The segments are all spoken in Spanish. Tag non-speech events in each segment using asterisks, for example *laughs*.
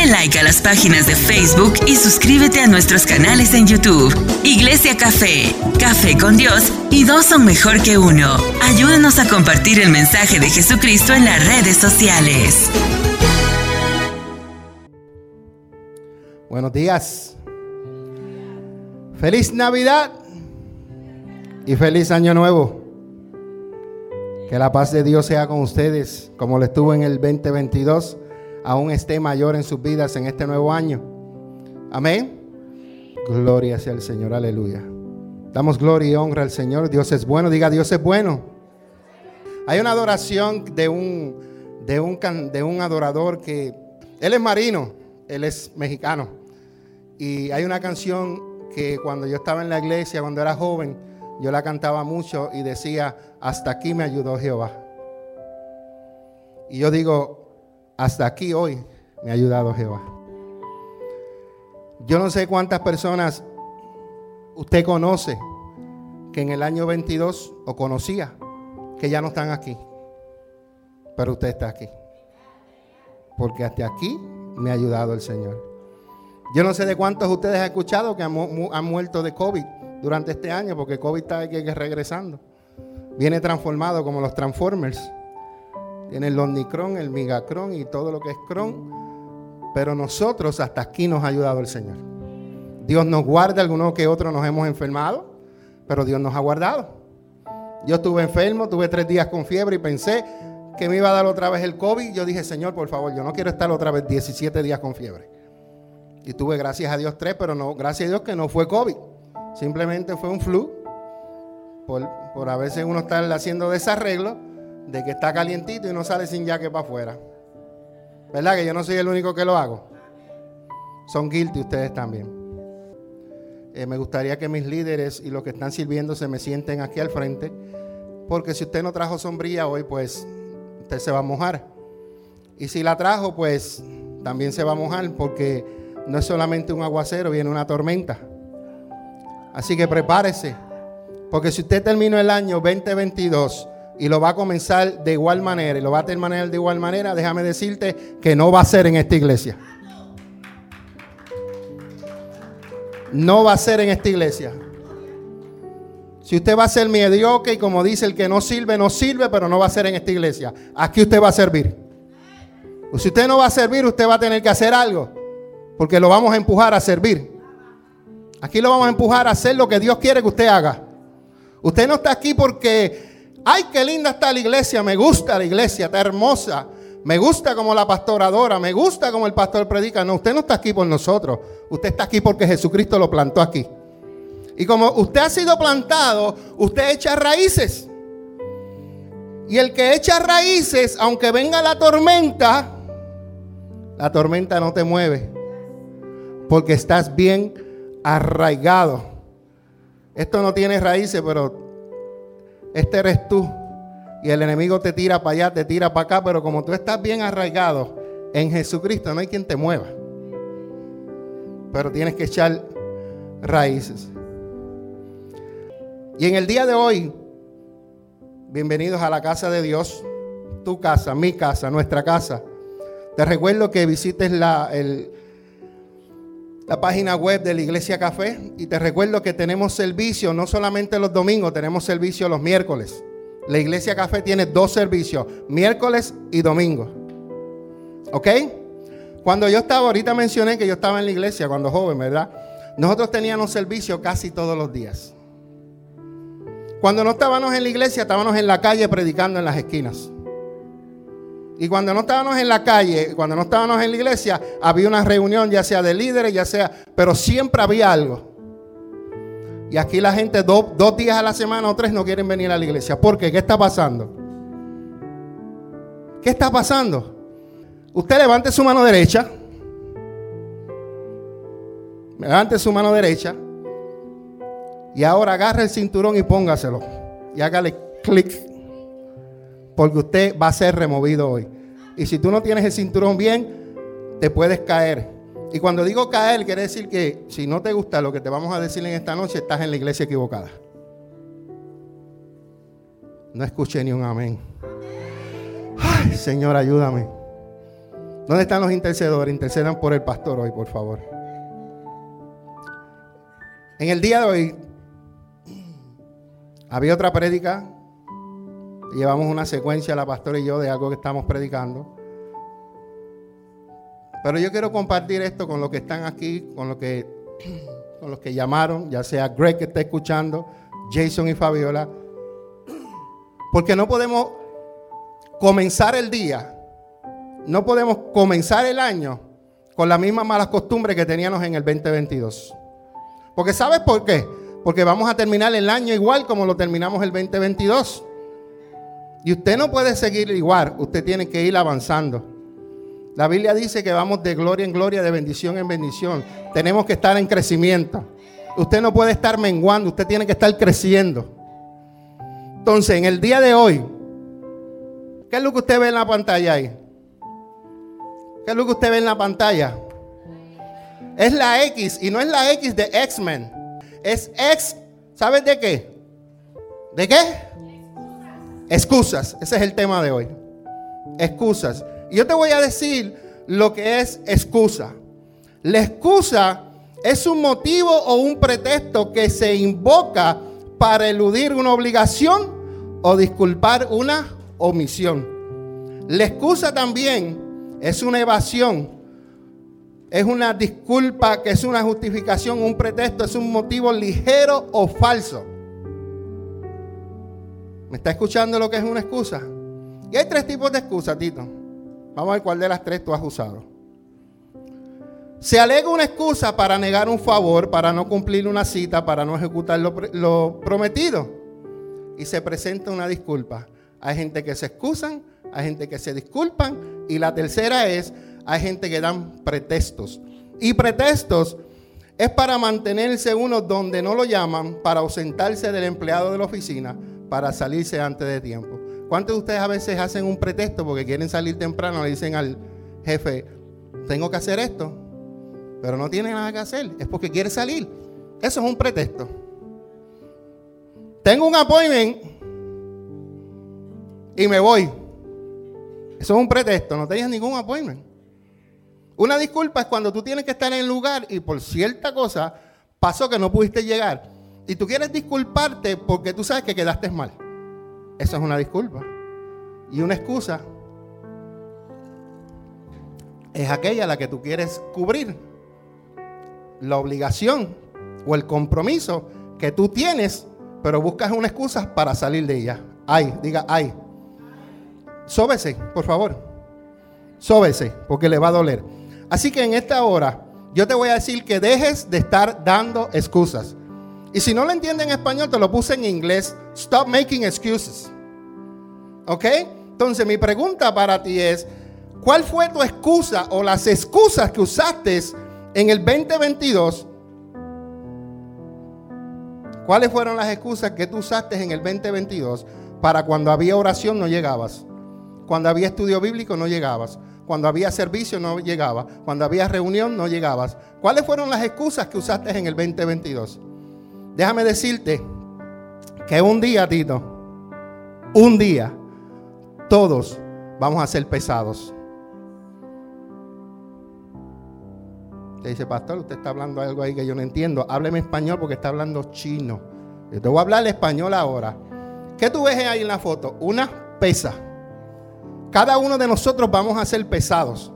Dale like a las páginas de Facebook y suscríbete a nuestros canales en YouTube. Iglesia Café, Café con Dios y dos son mejor que uno. Ayúdanos a compartir el mensaje de Jesucristo en las redes sociales. Buenos días. Feliz Navidad y feliz Año Nuevo. Que la paz de Dios sea con ustedes, como lo estuvo en el 2022, aún esté mayor en sus vidas en este nuevo año. Amén. Gloria sea al Señor, aleluya. Damos gloria y honra al Señor. Dios es bueno, diga Dios es bueno. Hay una adoración de un, de un, de un adorador que, él es marino, él es mexicano. Y hay una canción que cuando yo estaba en la iglesia, cuando era joven, yo la cantaba mucho y decía, hasta aquí me ayudó Jehová. Y yo digo, hasta aquí hoy me ha ayudado Jehová. Yo no sé cuántas personas usted conoce que en el año 22 o conocía que ya no están aquí. Pero usted está aquí. Porque hasta aquí me ha ayudado el Señor. Yo no sé de cuántos de ustedes han escuchado que han, muerto de COVID durante este año, porque COVID está aquí regresando. Viene transformado como los Transformers. Tiene el Omnicron, el Migacron y todo lo que es Cron. Pero nosotros hasta aquí nos ha ayudado el Señor. Dios nos guarda, algunos que otros nos hemos enfermado, pero Dios nos ha guardado. Yo estuve enfermo, tuve tres días con fiebre y pensé que me iba a dar otra vez el COVID. Yo dije, Señor, por favor, yo no quiero estar otra vez 17 días con fiebre. Y tuve, gracias a Dios, tres, pero no, gracias a Dios que no fue COVID. Simplemente fue un flu. Por, por a veces uno está haciendo desarreglo de que está calientito y no sale sin jaque para afuera. ¿Verdad que yo no soy el único que lo hago? Son guilty ustedes también. Eh, me gustaría que mis líderes y los que están sirviendo se me sienten aquí al frente. Porque si usted no trajo sombrilla hoy, pues usted se va a mojar. Y si la trajo, pues también se va a mojar porque no es solamente un aguacero, viene una tormenta. Así que prepárese. Porque si usted terminó el año 2022 y lo va a comenzar de igual manera y lo va a terminar de igual manera, déjame decirte que no va a ser en esta iglesia. No va a ser en esta iglesia. Si usted va a ser mediocre y como dice el que no sirve, no sirve, pero no va a ser en esta iglesia. Aquí usted va a servir. O si usted no va a servir, usted va a tener que hacer algo. Porque lo vamos a empujar a servir. Aquí lo vamos a empujar a hacer lo que Dios quiere que usted haga. Usted no está aquí porque, ay, qué linda está la iglesia, me gusta la iglesia, está hermosa. Me gusta como la pastora adora, me gusta como el pastor predica. No, usted no está aquí por nosotros. Usted está aquí porque Jesucristo lo plantó aquí. Y como usted ha sido plantado, usted echa raíces. Y el que echa raíces, aunque venga la tormenta, la tormenta no te mueve porque estás bien arraigado. Esto no tiene raíces, pero este eres tú. Y el enemigo te tira para allá, te tira para acá, pero como tú estás bien arraigado en Jesucristo, no hay quien te mueva. Pero tienes que echar raíces. Y en el día de hoy, bienvenidos a la casa de Dios, tu casa, mi casa, nuestra casa. Te recuerdo que visites la, el, la página web de la Iglesia Café y te recuerdo que tenemos servicio no solamente los domingos, tenemos servicio los miércoles. La Iglesia Café tiene dos servicios, miércoles y domingo. ¿Ok? Cuando yo estaba, ahorita mencioné que yo estaba en la iglesia cuando joven, ¿verdad? Nosotros teníamos servicio casi todos los días. Cuando no estábamos en la iglesia, estábamos en la calle predicando en las esquinas. Y cuando no estábamos en la calle, cuando no estábamos en la iglesia, había una reunión, ya sea de líderes, ya sea, pero siempre había algo. Y aquí la gente dos días a la semana o tres no quieren venir a la iglesia. ¿Por qué? ¿Qué está pasando? ¿Qué está pasando? Usted levante su mano derecha. Levante su mano derecha. Y ahora agarre el cinturón y póngaselo. Y hágale clic porque usted va a ser removido hoy. Y si tú no tienes el cinturón bien, te puedes caer. Y cuando digo caer, quiere decir que si no te gusta lo que te vamos a decir en esta noche, estás en la iglesia equivocada. No escuché ni un amén. Ay, Señor, ayúdame. ¿Dónde están los intercedores? Intercedan por el pastor hoy, por favor. En el día de hoy había otra prédica. Llevamos una secuencia, la pastora y yo, de algo que estamos predicando. Pero yo quiero compartir esto con los que están aquí, con los que, *clears throat* con los que llamaron, ya sea Greg que está escuchando, Jason y Fabiola. Porque no podemos comenzar el día, no podemos comenzar el año con las mismas malas costumbres que teníamos en el 2022. Porque ¿sabes por qué? Porque vamos a terminar el año igual como lo terminamos el 2022. Y usted no puede seguir igual, usted tiene que ir avanzando. La Biblia dice que vamos de gloria en gloria, de bendición en bendición. Tenemos que estar en crecimiento. Usted no puede estar menguando, usted tiene que estar creciendo. Entonces, en el día de hoy, ¿qué es lo que usted ve en la pantalla ahí? ¿Qué es lo que usted ve en la pantalla? Es la X y no es la X de X-Men. Es X, ¿sabes de qué? ¿De qué? Excusas. Ese es el tema de hoy. Excusas. Y yo te voy a decir lo que es excusa. La excusa es un motivo o un pretexto que se invoca para eludir una obligación o disculpar una omisión. La excusa también es una evasión es una disculpa, que es una justificación, un pretexto, es un motivo ligero o falso. ¿Me está escuchando lo que es una excusa? Y hay tres tipos de excusas, Tito. Vamos a ver cuál de las tres tú has usado. Se alega una excusa para negar un favor, para no cumplir una cita, para no ejecutar lo, lo prometido. Y se presenta una disculpa. Hay gente que se excusan, hay gente que se disculpan. Y la tercera es hay gente que dan pretextos. Y pretextos es para mantenerse uno donde no lo llaman, para ausentarse del empleado de la oficina, para salirse antes de tiempo. ¿Cuántos de ustedes a veces hacen un pretexto porque quieren salir temprano? Le dicen al jefe, tengo que hacer esto, pero no tiene nada que hacer, es porque quiere salir. Eso es un pretexto. Tengo un appointment y me voy. Eso es un pretexto, no tenías ningún appointment. Una disculpa es cuando tú tienes que estar en el lugar y por cierta cosa pasó que no pudiste llegar. Y tú quieres disculparte porque tú sabes que quedaste mal. Eso es una disculpa. Y una excusa es aquella la que tú quieres cubrir. La obligación o el compromiso que tú tienes, pero buscas una excusa para salir de ella. Ay, diga ay. Sóbese, por favor. Sóbese, porque le va a doler. Así que en esta hora yo te voy a decir que dejes de estar dando excusas. Y si no lo entiendes en español, te lo puse en inglés. Stop making excuses. ¿Ok? Entonces mi pregunta para ti es, ¿cuál fue tu excusa o las excusas que usaste en el 2022? ¿Cuáles fueron las excusas que tú usaste en el 2022 para cuando había oración no llegabas? Cuando había estudio bíblico no llegabas. Cuando había servicio no llegaba. Cuando había reunión no llegabas. ¿Cuáles fueron las excusas que usaste en el 2022? Déjame decirte que un día, Tito, un día, todos vamos a ser pesados. Te dice, pastor, usted está hablando algo ahí que yo no entiendo. Hábleme español porque está hablando chino. Yo te voy a hablar español ahora. ¿Qué tú ves ahí en la foto? Una pesa. Cada uno de nosotros vamos a ser pesados.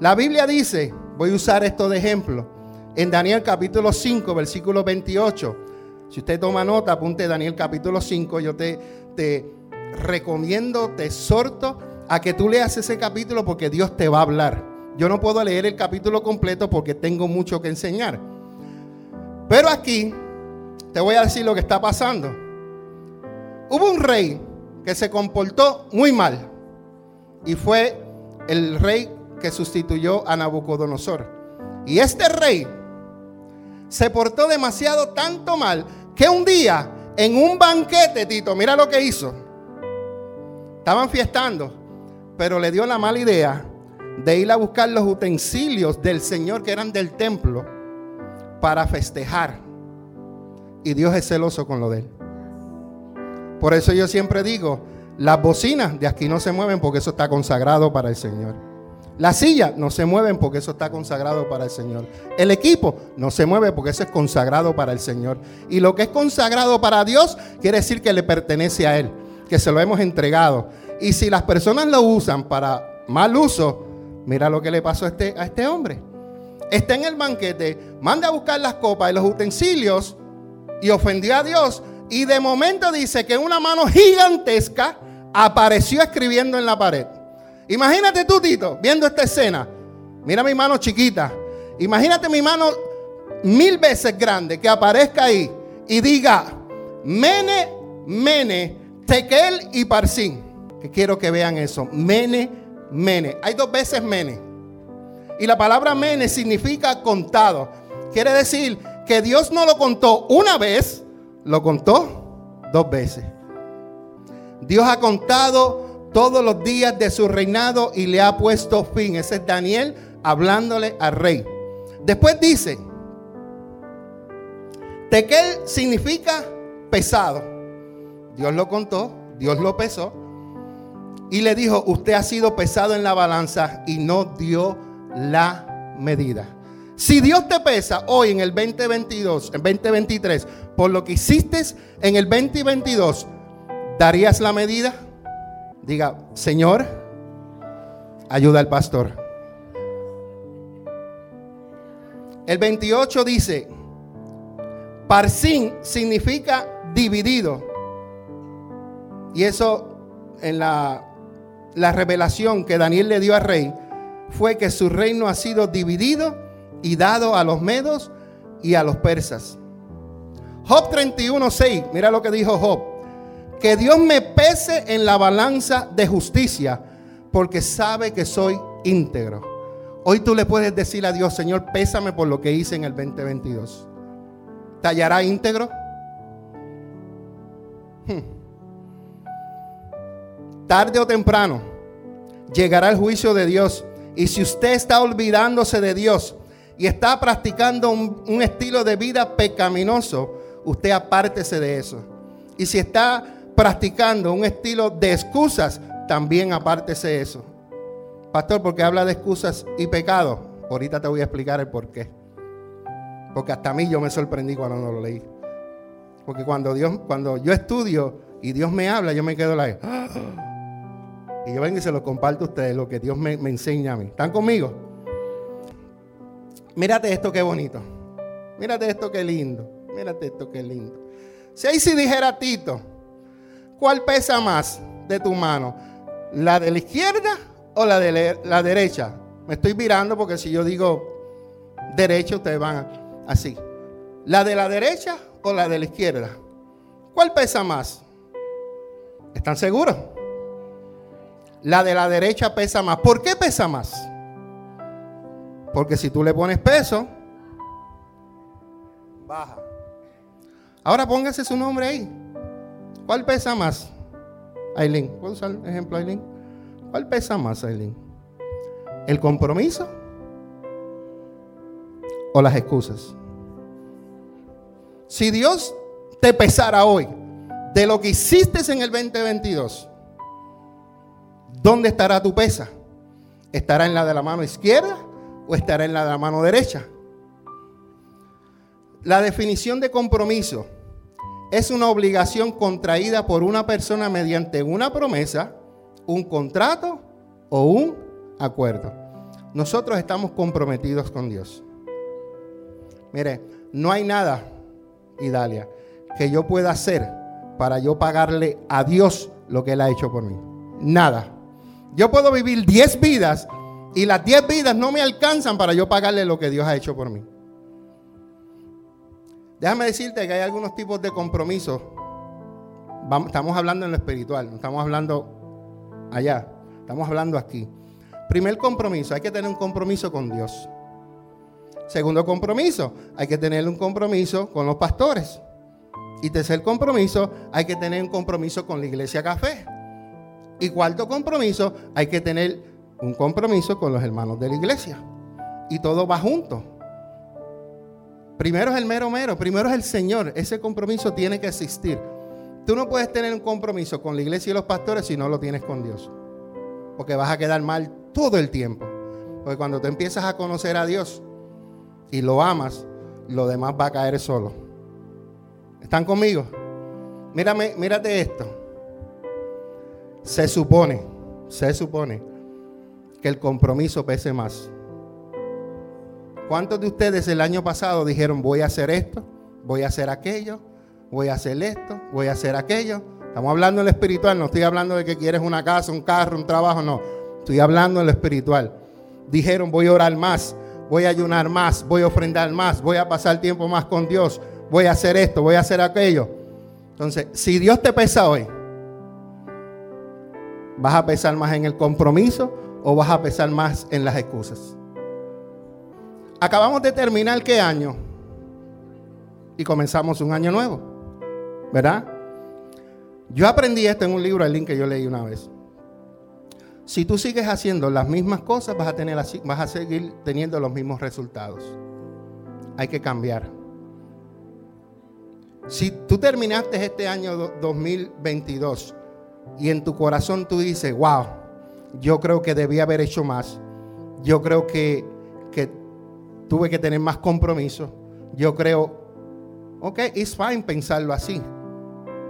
La Biblia dice, voy a usar esto de ejemplo, en Daniel capítulo 5, versículo 28. Si usted toma nota, apunte Daniel capítulo 5, yo te, te recomiendo, te exhorto a que tú leas ese capítulo porque Dios te va a hablar. Yo no puedo leer el capítulo completo porque tengo mucho que enseñar. Pero aquí te voy a decir lo que está pasando. Hubo un rey que se comportó muy mal y fue el rey que sustituyó a Nabucodonosor. Y este rey se portó demasiado tanto mal que un día en un banquete, Tito, mira lo que hizo. Estaban fiestando, pero le dio la mala idea de ir a buscar los utensilios del Señor que eran del templo para festejar. Y Dios es celoso con lo de él. Por eso yo siempre digo, las bocinas de aquí no se mueven porque eso está consagrado para el Señor. La silla no se mueven porque eso está consagrado para el Señor. El equipo no se mueve porque eso es consagrado para el Señor. Y lo que es consagrado para Dios quiere decir que le pertenece a Él, que se lo hemos entregado. Y si las personas lo usan para mal uso, mira lo que le pasó a este, a este hombre. Está en el banquete, manda a buscar las copas y los utensilios y ofendió a Dios. Y de momento dice que una mano gigantesca apareció escribiendo en la pared. Imagínate tú, Tito, viendo esta escena. Mira mi mano chiquita. Imagínate mi mano mil veces grande que aparezca ahí y diga, Mene, Mene, Tekel y Parsin. Que quiero que vean eso. Mene, Mene. Hay dos veces Mene. Y la palabra Mene significa contado. Quiere decir que Dios no lo contó una vez, lo contó dos veces. Dios ha contado todos los días de su reinado y le ha puesto fin. Ese es Daniel hablándole al rey. Después dice, Tequel significa pesado. Dios lo contó, Dios lo pesó. Y le dijo, usted ha sido pesado en la balanza y no dio la medida. Si Dios te pesa hoy en el 2022, en 2023, por lo que hiciste en el 2022, ¿darías la medida? Diga, Señor, ayuda al pastor. El 28 dice, Parsin significa dividido. Y eso en la, la revelación que Daniel le dio al rey fue que su reino ha sido dividido y dado a los medos y a los persas. Job 31.6, mira lo que dijo Job que Dios me pese en la balanza de justicia, porque sabe que soy íntegro. Hoy tú le puedes decir a Dios, Señor, pésame por lo que hice en el 2022. ¿Tallará íntegro? Hmm. Tarde o temprano llegará el juicio de Dios. Y si usted está olvidándose de Dios y está practicando un, un estilo de vida pecaminoso, usted apártese de eso. Y si está practicando un estilo de excusas, también apártese eso. Pastor, porque habla de excusas y pecado. Ahorita te voy a explicar el por qué. Porque hasta a mí yo me sorprendí cuando no lo leí. Porque cuando Dios, cuando yo estudio y Dios me habla, yo me quedo la *gasps* y yo vengo y se lo comparto a ustedes, lo que Dios me, enseña a mí. ¿Están conmigo? Mírate esto qué bonito. Mírate esto qué lindo. Mírate esto qué lindo. Si ahí si dijera Tito, ¿cuál pesa más de tu mano? ¿La de la izquierda o la de la derecha? Me estoy mirando porque si yo digo derecha, ustedes van así. ¿La de la derecha o la de la izquierda? ¿Cuál pesa más? ¿Están seguros? La de la derecha pesa más. ¿Por qué pesa más? Porque si tú le pones peso, baja. Ahora póngase su nombre ahí. ¿Cuál pesa más? Aileen, ¿puedo usar el ejemplo, Aileen? ¿Cuál pesa más, Aileen? ¿El compromiso o las excusas? Si Dios te pesara hoy de lo que hiciste en el 2022, ¿dónde estará tu pesa? ¿Estará en la de la mano izquierda o estará en la de la mano derecha? La definición de compromiso es una obligación contraída por una persona mediante una promesa, un contrato o un acuerdo. Nosotros estamos comprometidos con Dios. Mire, no hay nada, Idalia, que yo pueda hacer para yo pagarle a Dios lo que Él ha hecho por mí. Nada. Yo puedo vivir 10 vidas y las 10 vidas no me alcanzan para yo pagarle lo que Dios ha hecho por mí. Déjame decirte que hay algunos tipos de compromisos. estamos hablando en lo espiritual, no estamos hablando allá, estamos hablando aquí. Primer compromiso, hay que tener un compromiso con Dios. Segundo compromiso, hay que tener un compromiso con los pastores. Y tercer compromiso, hay que tener un compromiso con la iglesia café. Y cuarto compromiso, hay que tener un compromiso con los hermanos de la iglesia. Y todo va junto. Primero es el mero mero, primero es el Señor. Ese compromiso tiene que existir. Tú no puedes tener un compromiso con la iglesia y los pastores si no lo tienes con Dios. Porque vas a quedar mal todo el tiempo. Porque cuando tú empiezas a conocer a Dios y lo amas, lo demás va a caer solo. ¿Están conmigo? Mírame, mírate esto. Se supone, se supone que el compromiso pese más. ¿Cuántos de ustedes el año pasado dijeron voy a hacer esto, voy a hacer aquello, voy a hacer esto, voy a hacer aquello? Estamos hablando en lo espiritual, no estoy hablando de que quieres una casa, un carro, un trabajo, no. Estoy hablando en lo espiritual. Dijeron voy a orar más, voy a ayunar más, voy a ofrendar más, voy a pasar tiempo más con Dios, voy a hacer esto, voy a hacer aquello. Entonces, si Dios te pesa hoy, ¿vas a pesar más en el compromiso o vas a pesar más en las excusas? Acabamos de terminar qué año y comenzamos un año nuevo, ¿verdad? Yo aprendí esto en un libro, el link que yo leí una vez. Si tú sigues haciendo las mismas cosas, vas a, tener, vas a seguir teniendo los mismos resultados. Hay que cambiar. Si tú terminaste este año 2022 y en tu corazón tú dices, wow, yo creo que debí haber hecho más, yo creo que tuve que tener más compromiso, yo creo, ok, it's fine pensarlo así,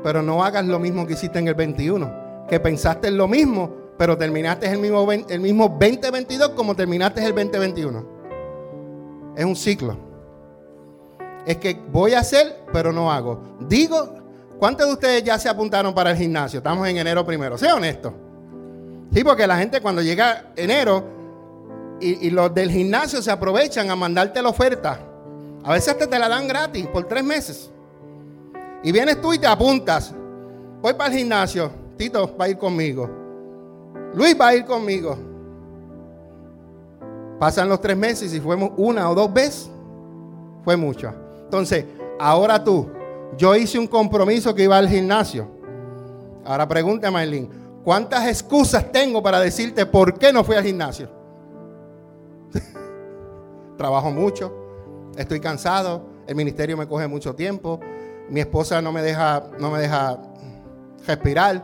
pero no hagas lo mismo que hiciste en el 21, que pensaste en lo mismo, pero terminaste el mismo, el mismo 2022 como terminaste el 2021. Es un ciclo. Es que voy a hacer, pero no hago. Digo, ¿cuántos de ustedes ya se apuntaron para el gimnasio? Estamos en enero primero. Sea honesto. Sí, porque la gente cuando llega enero y, los del gimnasio se aprovechan a mandarte la oferta. A veces te la dan gratis por tres meses. Y vienes tú y te apuntas. Voy para el gimnasio. Tito va a ir conmigo. Luis va a ir conmigo. Pasan los tres meses y fuimos una o dos veces, fue mucho. Entonces, ahora tú, yo hice un compromiso que iba al gimnasio. Ahora pregúntame, Maylin, ¿cuántas excusas tengo para decirte por qué no fui al gimnasio? *laughs* Trabajo mucho, estoy cansado, el ministerio me coge mucho tiempo, mi esposa no me deja, no me deja respirar.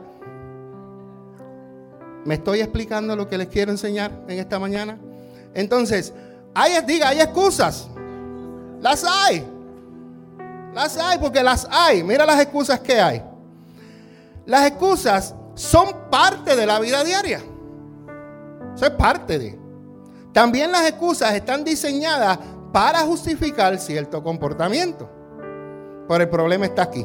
¿Me estoy explicando lo que les quiero enseñar en esta mañana? Entonces, hay, diga, hay excusas. Las hay. Las hay porque las hay. Mira las excusas que hay. Las excusas son parte de la vida diaria. Eso es parte de. También las excusas están diseñadas para justificar cierto comportamiento. Pero el problema está aquí.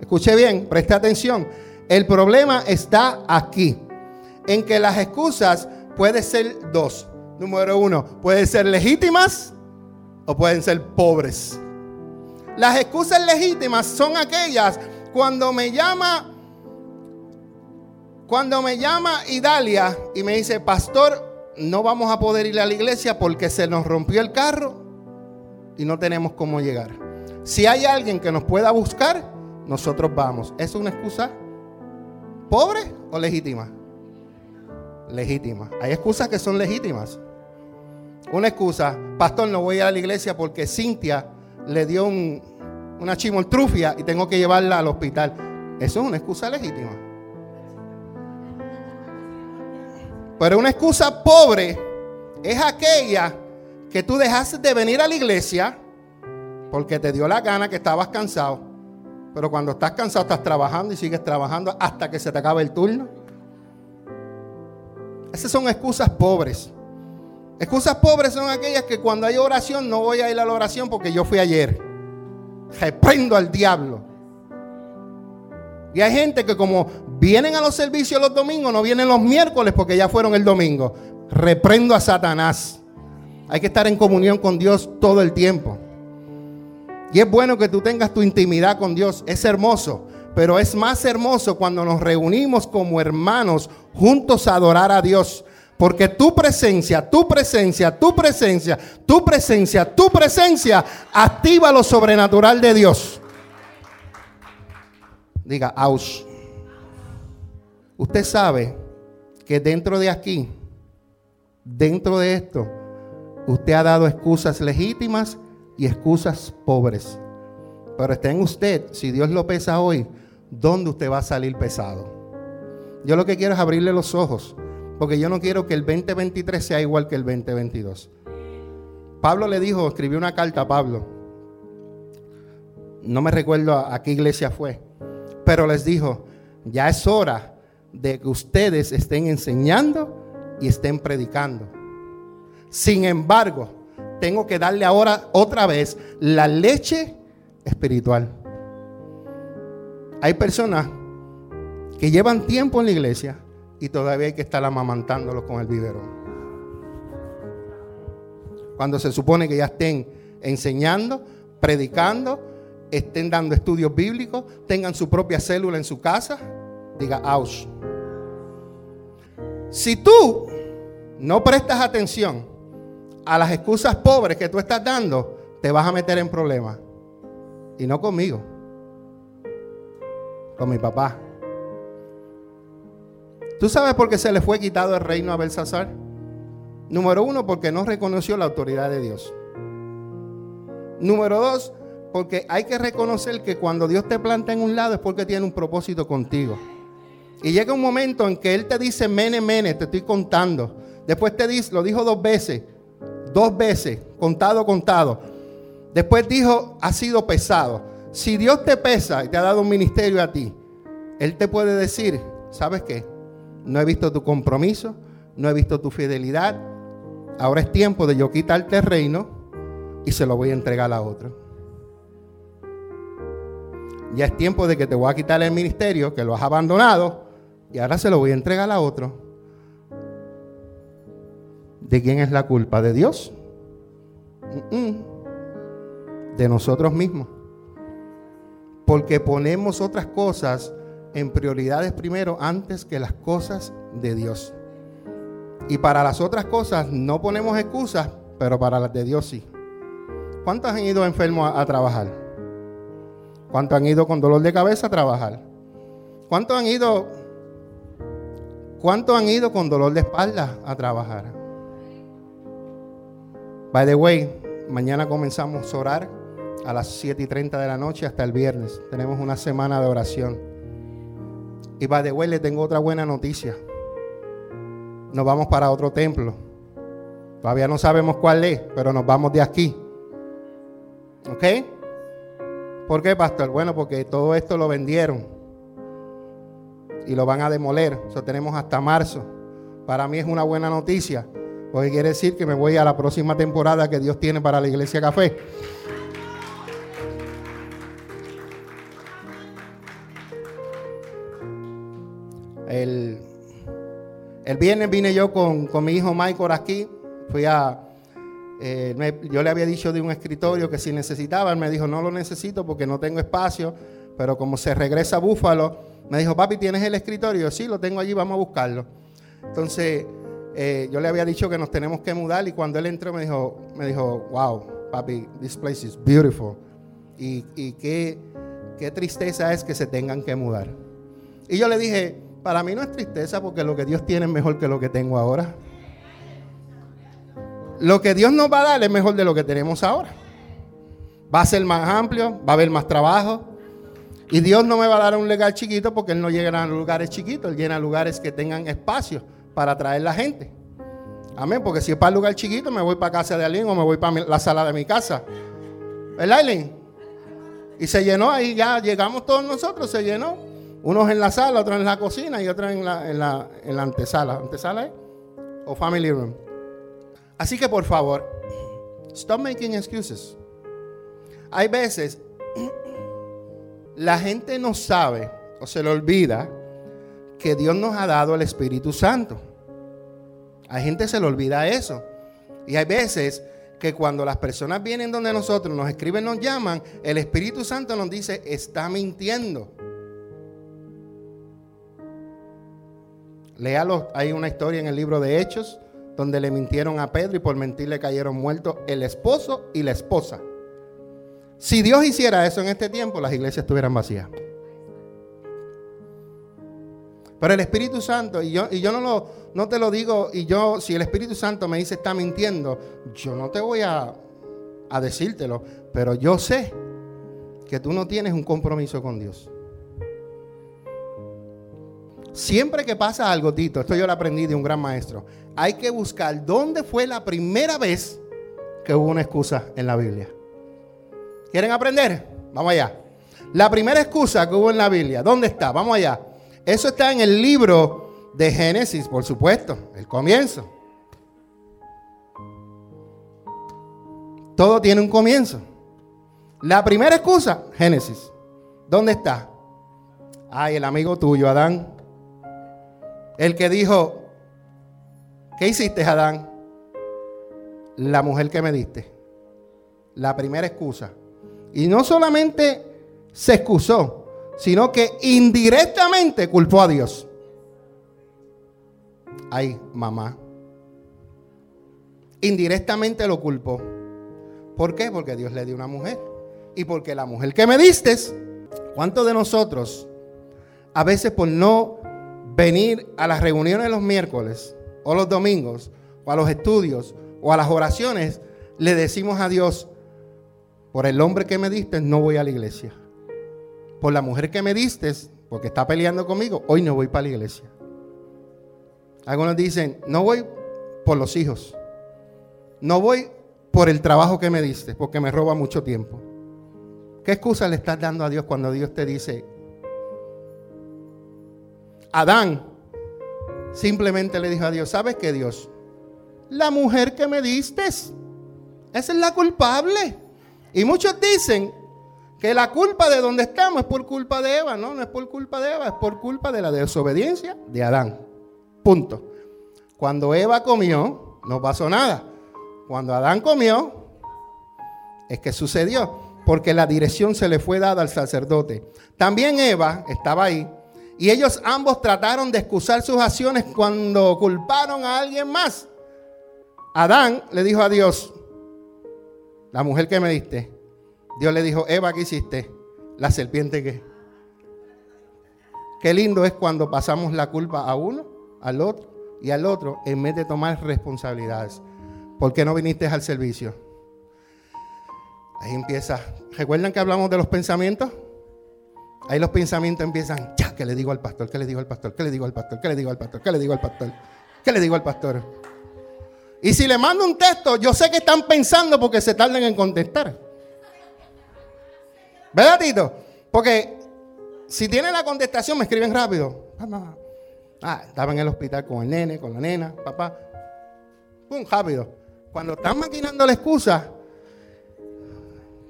Escuche bien, preste atención. El problema está aquí. En que las excusas pueden ser dos. Número uno, pueden ser legítimas o pueden ser pobres. Las excusas legítimas son aquellas cuando me llama cuando me llama Idalia y me dice, "Pastor, no vamos a poder ir a la iglesia porque se nos rompió el carro y no tenemos cómo llegar." Si hay alguien que nos pueda buscar, nosotros vamos. ¿Es una excusa pobre o legítima? Legítima. Hay excusas que son legítimas. Una excusa, pastor, no voy a, a la iglesia porque Cintia le dio una chimoltrufia y tengo que llevarla al hospital. Eso es una excusa legítima. Pero una excusa pobre es aquella que tú dejaste de venir a la iglesia porque te dio la gana que estabas cansado. Pero cuando estás cansado estás trabajando y sigues trabajando hasta que se te acabe el turno. Esas son excusas pobres. Excusas pobres son aquellas que cuando hay oración no voy a ir a la oración porque yo fui ayer. Reprendo al diablo. Y hay gente que como vienen a los servicios los domingos, no vienen los miércoles porque ya fueron el domingo. Reprendo a Satanás. Hay que estar en comunión con Dios todo el tiempo. Y es bueno que tú tengas tu intimidad con Dios. Es hermoso. Pero es más hermoso cuando nos reunimos como hermanos juntos a adorar a Dios. Porque tu presencia, tu presencia, tu presencia, tu presencia, tu presencia activa lo sobrenatural de Dios. Diga, aus. Usted sabe que dentro de aquí, dentro de esto, usted ha dado excusas legítimas y excusas pobres. Pero está en usted, si Dios lo pesa hoy, ¿dónde usted va a salir pesado? Yo lo que quiero es abrirle los ojos Porque yo no quiero que el 2023 sea igual que el 2022. Pablo le dijo, escribió una carta a Pablo. No me recuerdo a, qué iglesia fue. Pero les dijo, ya es hora de que ustedes estén enseñando y estén predicando. Sin embargo, tengo que darle ahora otra vez la leche espiritual. Hay personas que llevan tiempo en la iglesia y todavía hay que estar amamantándolos con el biberón. Cuando se supone que ya estén enseñando, predicando, estén dando estudios bíblicos, tengan su propia célula en su casa, diga, ouch. Si tú no prestas atención a las excusas pobres que tú estás dando, te vas a meter en problemas. Y no conmigo, con mi papá. ¿Tú sabes por qué se le fue quitado el reino a Belsasar? Número uno, porque no reconoció la autoridad de Dios. Número dos, porque hay que reconocer que cuando Dios te planta en un lado es porque tiene un propósito contigo. Y llega un momento en que Él te dice, mene, mene, te estoy contando. Después te dice, lo dijo dos veces, dos veces, contado, contado. Después dijo, ha sido pesado. Si Dios te pesa y te ha dado un ministerio a ti, Él te puede decir, ¿sabes qué? No he visto tu compromiso, no he visto tu fidelidad, Ahora es tiempo de yo quitarte el reino y se lo voy a entregar a otro. Ya es tiempo de que te voy a quitar el ministerio, que lo has abandonado, y ahora se lo voy a entregar a otro. ¿De quién es la culpa? ¿De Dios? De nosotros mismos. Porque ponemos otras cosas en prioridades primero antes que las cosas de Dios. Y para las otras cosas no ponemos excusas, pero para las de Dios sí. ¿Cuántos han ido enfermos a, trabajar? ¿Cuántos han ido con dolor de cabeza a trabajar? ¿Cuántos han ido ¿Cuántos han ido con dolor de espalda a trabajar? By the way, mañana comenzamos a orar a las 7 y 30 de la noche hasta el viernes. Tenemos una semana de oración. Y by the way, le tengo otra buena noticia nos vamos para otro templo. Todavía no sabemos cuál es, pero nos vamos de aquí. ¿Ok? ¿Por qué, pastor? Bueno, porque todo esto lo vendieron y lo van a demoler. Eso tenemos hasta marzo. Para mí es una buena noticia, porque quiere decir que me voy a la próxima temporada que Dios tiene para la Iglesia Café. El, el viernes vine yo con, mi hijo Michael aquí. Fui a. Eh, yo le había dicho de un escritorio que si necesitaba, él me dijo, no lo necesito porque no tengo espacio. Pero como se regresa a Búfalo, me dijo, papi, ¿tienes el escritorio? Sí, lo tengo allí, vamos a buscarlo. Entonces, eh, yo le había dicho que nos tenemos que mudar y cuando él entró me dijo, me dijo wow, papi, this place is beautiful. Y, y qué, qué tristeza es que se tengan que mudar. Y yo le dije, para mí no es tristeza porque lo que Dios tiene es mejor que lo que tengo ahora. Lo que Dios nos va a dar es mejor de lo que tenemos ahora. Va a ser más amplio, va a haber más trabajo. Y Dios no me va a dar un lugar chiquito porque Él no llega a lugares chiquitos, Él llena lugares que tengan espacio para atraer la gente. Amén, porque si es para el lugar chiquito, me voy para casa de alguien o me voy para la sala de mi casa. ¿Verdad, Eileen? Y se llenó ahí, ya llegamos todos nosotros, se llenó. Unos en la sala, otros en la cocina y otros en la, en la, en la antesala. ¿Antesala es? O family room. Así que por favor, stop making excuses. Hay veces la gente no sabe o se le olvida que Dios nos ha dado el Espíritu Santo. Hay gente se le olvida eso. Y hay veces que cuando las personas vienen donde nosotros, nos escriben, nos llaman, el Espíritu Santo nos dice, está mintiendo. Léalo, hay una historia en el libro de Hechos donde le mintieron a Pedro y por mentir le cayeron muertos el esposo y la esposa. Si Dios hiciera eso en este tiempo, las iglesias estuvieran vacías. Pero el Espíritu Santo, y yo, y yo no, te lo digo, y yo, si el Espíritu Santo me dice está mintiendo, yo no te voy a, a decírtelo, pero yo sé que tú no tienes un compromiso con Dios. Siempre que pasa algo, Tito, esto yo lo aprendí de un gran maestro, hay que buscar dónde fue la primera vez que hubo una excusa en la Biblia. ¿Quieren aprender? Vamos allá. La primera excusa que hubo en la Biblia, ¿dónde está? Vamos allá. Eso está en el libro de Génesis, por supuesto, el comienzo. Todo tiene un comienzo. La primera excusa, Génesis. ¿Dónde está? Ay, el amigo tuyo, Adán. El que dijo, ¿qué hiciste, Adán? La mujer que me diste. La primera excusa. Y no solamente se excusó, sino que indirectamente culpó a Dios. Ay, mamá. Indirectamente lo culpó. ¿Por qué? Porque Dios le dio una mujer. Y porque la mujer que me diste, ¿cuántos de nosotros a veces por no venir a las reuniones los miércoles o los domingos o a los estudios o a las oraciones, le decimos a Dios, por el hombre que me diste no voy a la iglesia. Por la mujer que me diste, porque está peleando conmigo, hoy no voy para la iglesia. Algunos dicen, no voy por los hijos. No voy por el trabajo que me diste, porque me roba mucho tiempo. ¿Qué excusa le estás dando a Dios cuando Dios te dice, Adán simplemente le dijo a Dios, ¿sabes qué Dios? La mujer que me diste, esa es la culpable. Y muchos dicen que la culpa de donde estamos es por culpa de Eva. No, no es por culpa de Eva, es por culpa de la desobediencia de Adán. Punto. Cuando Eva comió, no pasó nada. Cuando Adán comió, es que sucedió, porque la dirección se le fue dada al sacerdote. También Eva estaba ahí y ellos ambos trataron de excusar sus acciones cuando culparon a alguien más. Adán le dijo a Dios, la mujer que me diste. Dios le dijo, Eva, ¿qué hiciste? La serpiente que. Qué lindo es cuando pasamos la culpa a uno, al otro y al otro en vez de tomar responsabilidades. ¿Por qué no viniste al servicio? Ahí empieza. ¿Recuerdan que hablamos de los pensamientos? Ahí los pensamientos empiezan, ya, ¿qué le digo al pastor? ¿Qué le digo al pastor? ¿Qué le digo al pastor? ¿Qué le digo al pastor? ¿Qué le digo al pastor? ¿Qué le digo al pastor? Y si le mando un texto, yo sé que están pensando porque se tardan en contestar. ¿Verdad, Tito? Porque si tienen la contestación, me escriben rápido. Ah, estaba en el hospital con el nene, con la nena, papá. Pum, rápido. Cuando están maquinando la excusa,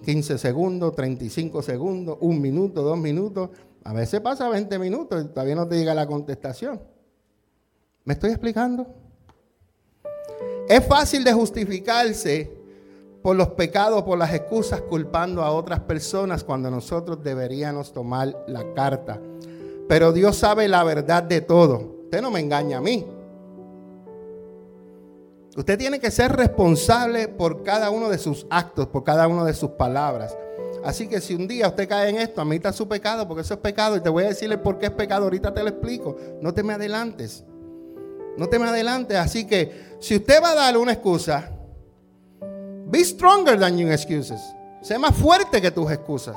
15 segundos, 35 segundos, un minuto, dos minutos. A veces pasa 20 minutos y todavía no te llega la contestación. ¿Me estoy explicando? Es fácil de justificarse por los pecados, por las excusas, culpando a otras personas cuando nosotros deberíamos tomar la carta. Pero Dios sabe la verdad de todo. Usted no me engaña a mí. Usted tiene que ser responsable por cada uno de sus actos, por cada una de sus palabras. Así que si un día usted cae en esto, admita su pecado, porque eso es pecado, y te voy a decirle por qué es pecado, ahorita te lo explico. No te me adelantes. No te me adelantes. Así que si usted va a darle una excusa, be stronger than your excuses. Sé más fuerte que tus excusas.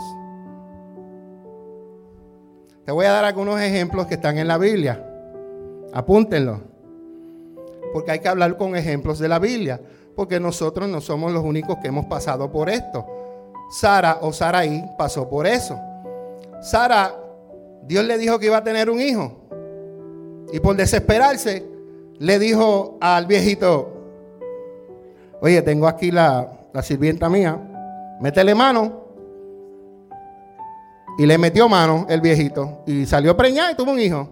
Te voy a dar algunos ejemplos que están en la Biblia. Apúntenlo porque hay que hablar con ejemplos de la Biblia, porque nosotros no somos los únicos que hemos pasado por esto. Sara o Saraí pasó por eso. Sara, Dios le dijo que iba a tener un hijo. Y por desesperarse, le dijo al viejito, oye, tengo aquí la, sirvienta mía, métele mano. Y le metió mano el viejito. Y salió preñada y tuvo un hijo,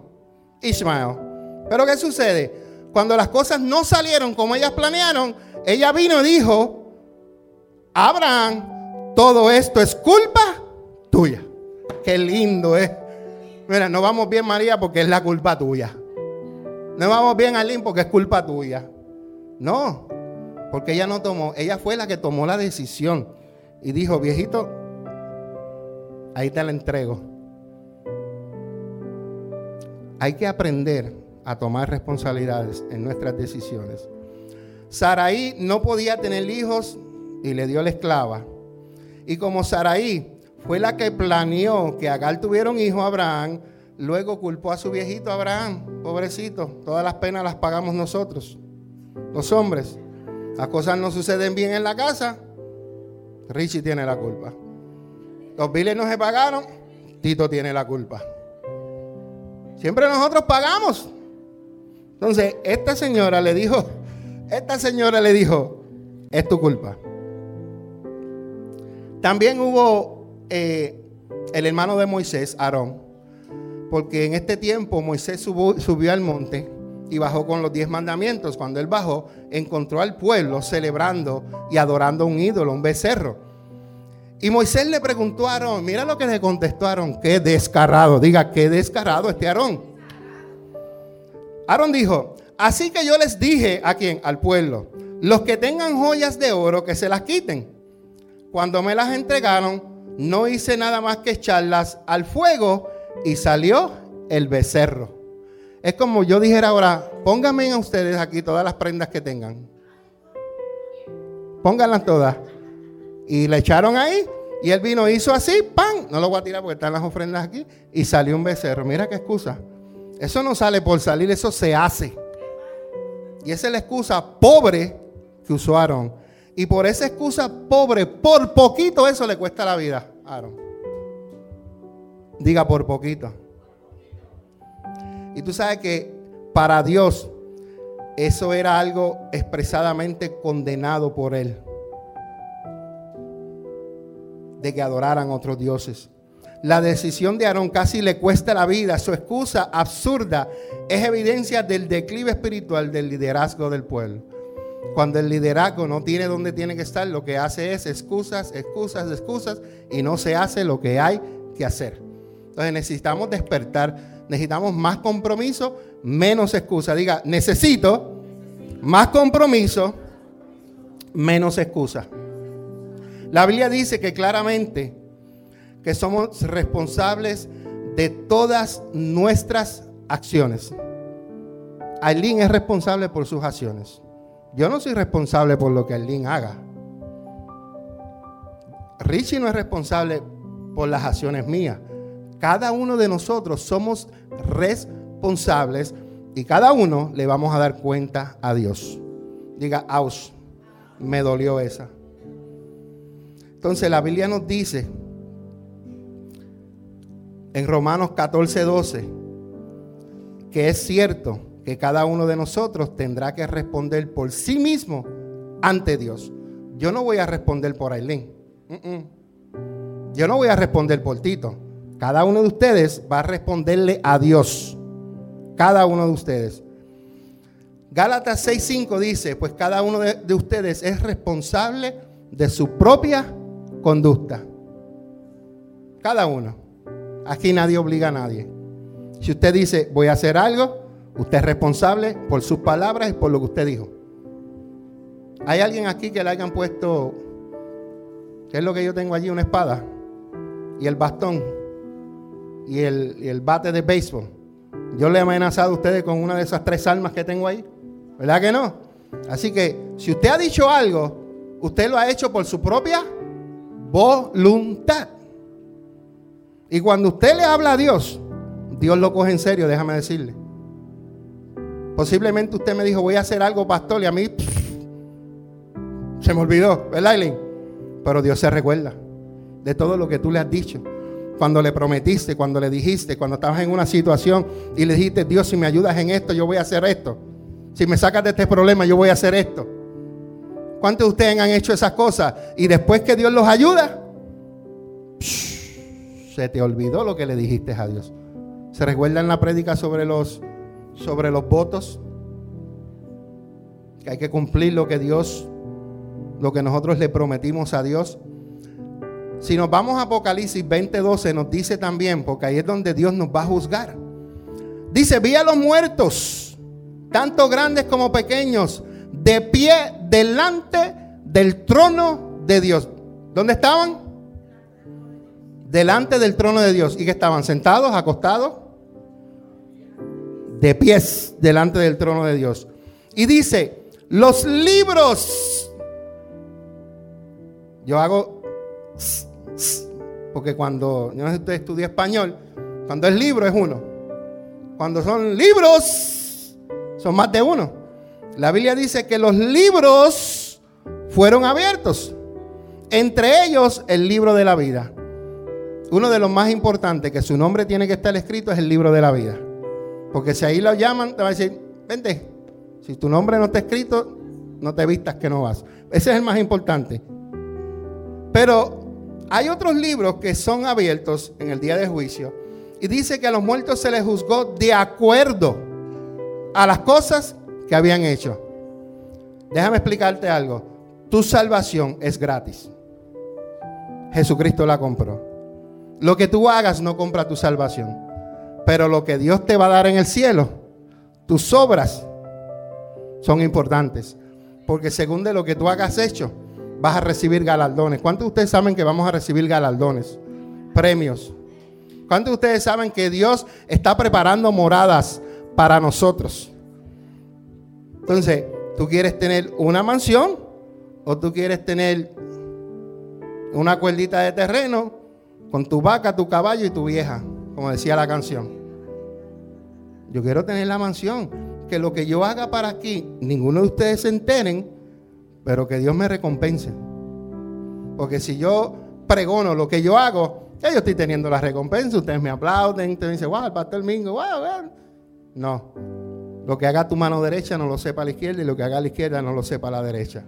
Ismael. Pero ¿qué sucede? cuando las cosas no salieron como ellas planearon, ella vino y dijo, Abraham, todo esto es culpa tuya. Qué lindo es. Mira, no vamos bien María porque es la culpa tuya. No vamos bien Alín porque es culpa tuya. No, porque ella no tomó, ella fue la que tomó la decisión y dijo, viejito, ahí te la entrego. Hay que aprender a tomar responsabilidades en nuestras decisiones. Saraí no podía tener hijos y le dio la esclava. Y como Saraí fue la que planeó que Agar tuviera un hijo Abraham, luego culpó a su viejito Abraham, pobrecito, todas las penas las pagamos nosotros, los hombres. Las cosas no suceden bien en la casa, Richie tiene la culpa. Los biles no se pagaron, Tito tiene la culpa. Siempre nosotros pagamos. Entonces, esta señora le dijo, esta señora le dijo, es tu culpa. También hubo eh, el hermano de Moisés, Aarón, porque en este tiempo Moisés subió al monte y bajó con los diez mandamientos. Cuando él bajó, encontró al pueblo celebrando y adorando a un ídolo, un becerro. Y Moisés le preguntó a Aarón, mira lo que le contestó a Aarón, qué descarado, diga, qué descarado este Aarón. Aarón dijo, así que yo les dije a quién, al pueblo, los que tengan joyas de oro que se las quiten. Cuando me las entregaron, no hice nada más que echarlas al fuego y salió el becerro. Es como yo dijera ahora, pónganme a ustedes aquí todas las prendas que tengan. Pónganlas todas. Y le echaron ahí y él vino, hizo así, ¡pam! No lo voy a tirar porque están las ofrendas aquí. Y salió un becerro. Mira qué excusa. Eso no sale por salir, eso se hace. Y esa es la excusa pobre que usó Aarón. Y por esa excusa pobre, por poquito eso le cuesta la vida a Aarón. Diga por poquito. Y tú sabes que para Dios eso era algo expresadamente condenado por él. De que adoraran otros dioses. La decisión de Aarón casi le cuesta la vida. Su excusa absurda es evidencia del declive espiritual del liderazgo del pueblo. Cuando el liderazgo no tiene donde tiene que estar, lo que hace es excusas, excusas, excusas y no se hace lo que hay que hacer. Entonces necesitamos despertar, necesitamos más compromiso, menos excusa. Diga, necesito más compromiso, menos excusa. La Biblia dice que claramente que somos responsables de todas nuestras acciones. Aileen es responsable por sus acciones. Yo no soy responsable por lo que Aileen haga. Richie no es responsable por las acciones mías. Cada uno de nosotros somos responsables y cada uno le vamos a dar cuenta a Dios. Diga, aus, me dolió esa. Entonces la Biblia nos dice en Romanos 14, 12 que es cierto que cada uno de nosotros tendrá que responder por sí mismo ante Dios. Yo no voy a responder por Aileen. Yo no voy a responder por Tito. Cada uno de ustedes va a responderle a Dios. Cada uno de ustedes. Gálatas 6:5 dice, pues cada uno de, de, ustedes es responsable de su propia conducta. Cada uno. Aquí nadie obliga a nadie. Si usted dice, voy a hacer algo, usted es responsable por sus palabras y por lo que usted dijo. ¿Hay alguien aquí que le hayan puesto, qué es lo que yo tengo allí? Una espada y el bastón y el, bate de béisbol. Yo le he amenazado a ustedes con una de esas tres almas que tengo ahí. ¿Verdad que no? Así que si usted ha dicho algo, usted lo ha hecho por su propia voluntad. Y cuando usted le habla a Dios, Dios lo coge en serio, déjame decirle. Posiblemente usted me dijo, voy a hacer algo, pastor, y a mí se me olvidó, ¿verdad, Eileen? Pero Dios se recuerda de todo lo que tú le has dicho cuando le prometiste, cuando le dijiste, cuando estabas en una situación y le dijiste, Dios, si me ayudas en esto, yo voy a hacer esto. Si me sacas de este problema, yo voy a hacer esto. ¿Cuántos de ustedes han hecho esas cosas? Y después que Dios los ayuda, se te olvidó lo que le dijiste a Dios. ¿Se recuerda en la prédica sobre los, sobre los votos? Que hay que cumplir lo que Dios, lo que nosotros le prometimos a Dios. Si nos vamos a Apocalipsis 20:12 nos dice también, porque ahí es donde Dios nos va a juzgar. Dice, vi a los muertos, tanto grandes como pequeños, de pie delante del trono de Dios. ¿Dónde estaban? Delante del trono de Dios. ¿Y que estaban? ¿Sentados, acostados? De pies delante del trono de Dios. Y dice, los libros. Yo hago porque cuando, yo no sé si usted estudia español, cuando es libro es uno. Cuando son libros, son más de uno. La Biblia dice que los libros fueron abiertos. Entre ellos el libro de la vida. Uno de los más importantes que su nombre tiene que estar escrito es el libro de la vida. Porque si ahí lo llaman, te va a decir, vente. Si tu nombre no está escrito, no te vistas que no vas. Ese es el más importante. Pero hay otros libros que son abiertos en el día de juicio y dice que a los muertos se les juzgó de acuerdo a las cosas que habían hecho. Déjame explicarte algo. Tu salvación es gratis. Jesucristo la compró. Lo que tú hagas no compra tu salvación. Pero lo que Dios te va a dar en el cielo, tus obras son importantes. Porque según de lo que tú hagas hecho, vas a recibir galardones. ¿Cuántos de ustedes saben que vamos a recibir galardones? Premios. ¿Cuántos de ustedes saben que Dios está preparando moradas para nosotros? Entonces, ¿tú quieres tener una mansión o tú quieres tener una cuerdita de terreno con tu vaca, tu caballo y tu vieja, como decía la canción? Yo quiero tener la mansión, que lo que yo haga para aquí, ninguno de ustedes se enteren, pero que Dios me recompense. Porque si yo pregono lo que yo hago, ya yo estoy teniendo la recompensa, ustedes me aplauden, ustedes dicen, wow, el pastor Mingo, wow, wow. No. Lo que haga tu mano derecha no lo sepa la izquierda y lo que haga la izquierda no lo sepa la derecha.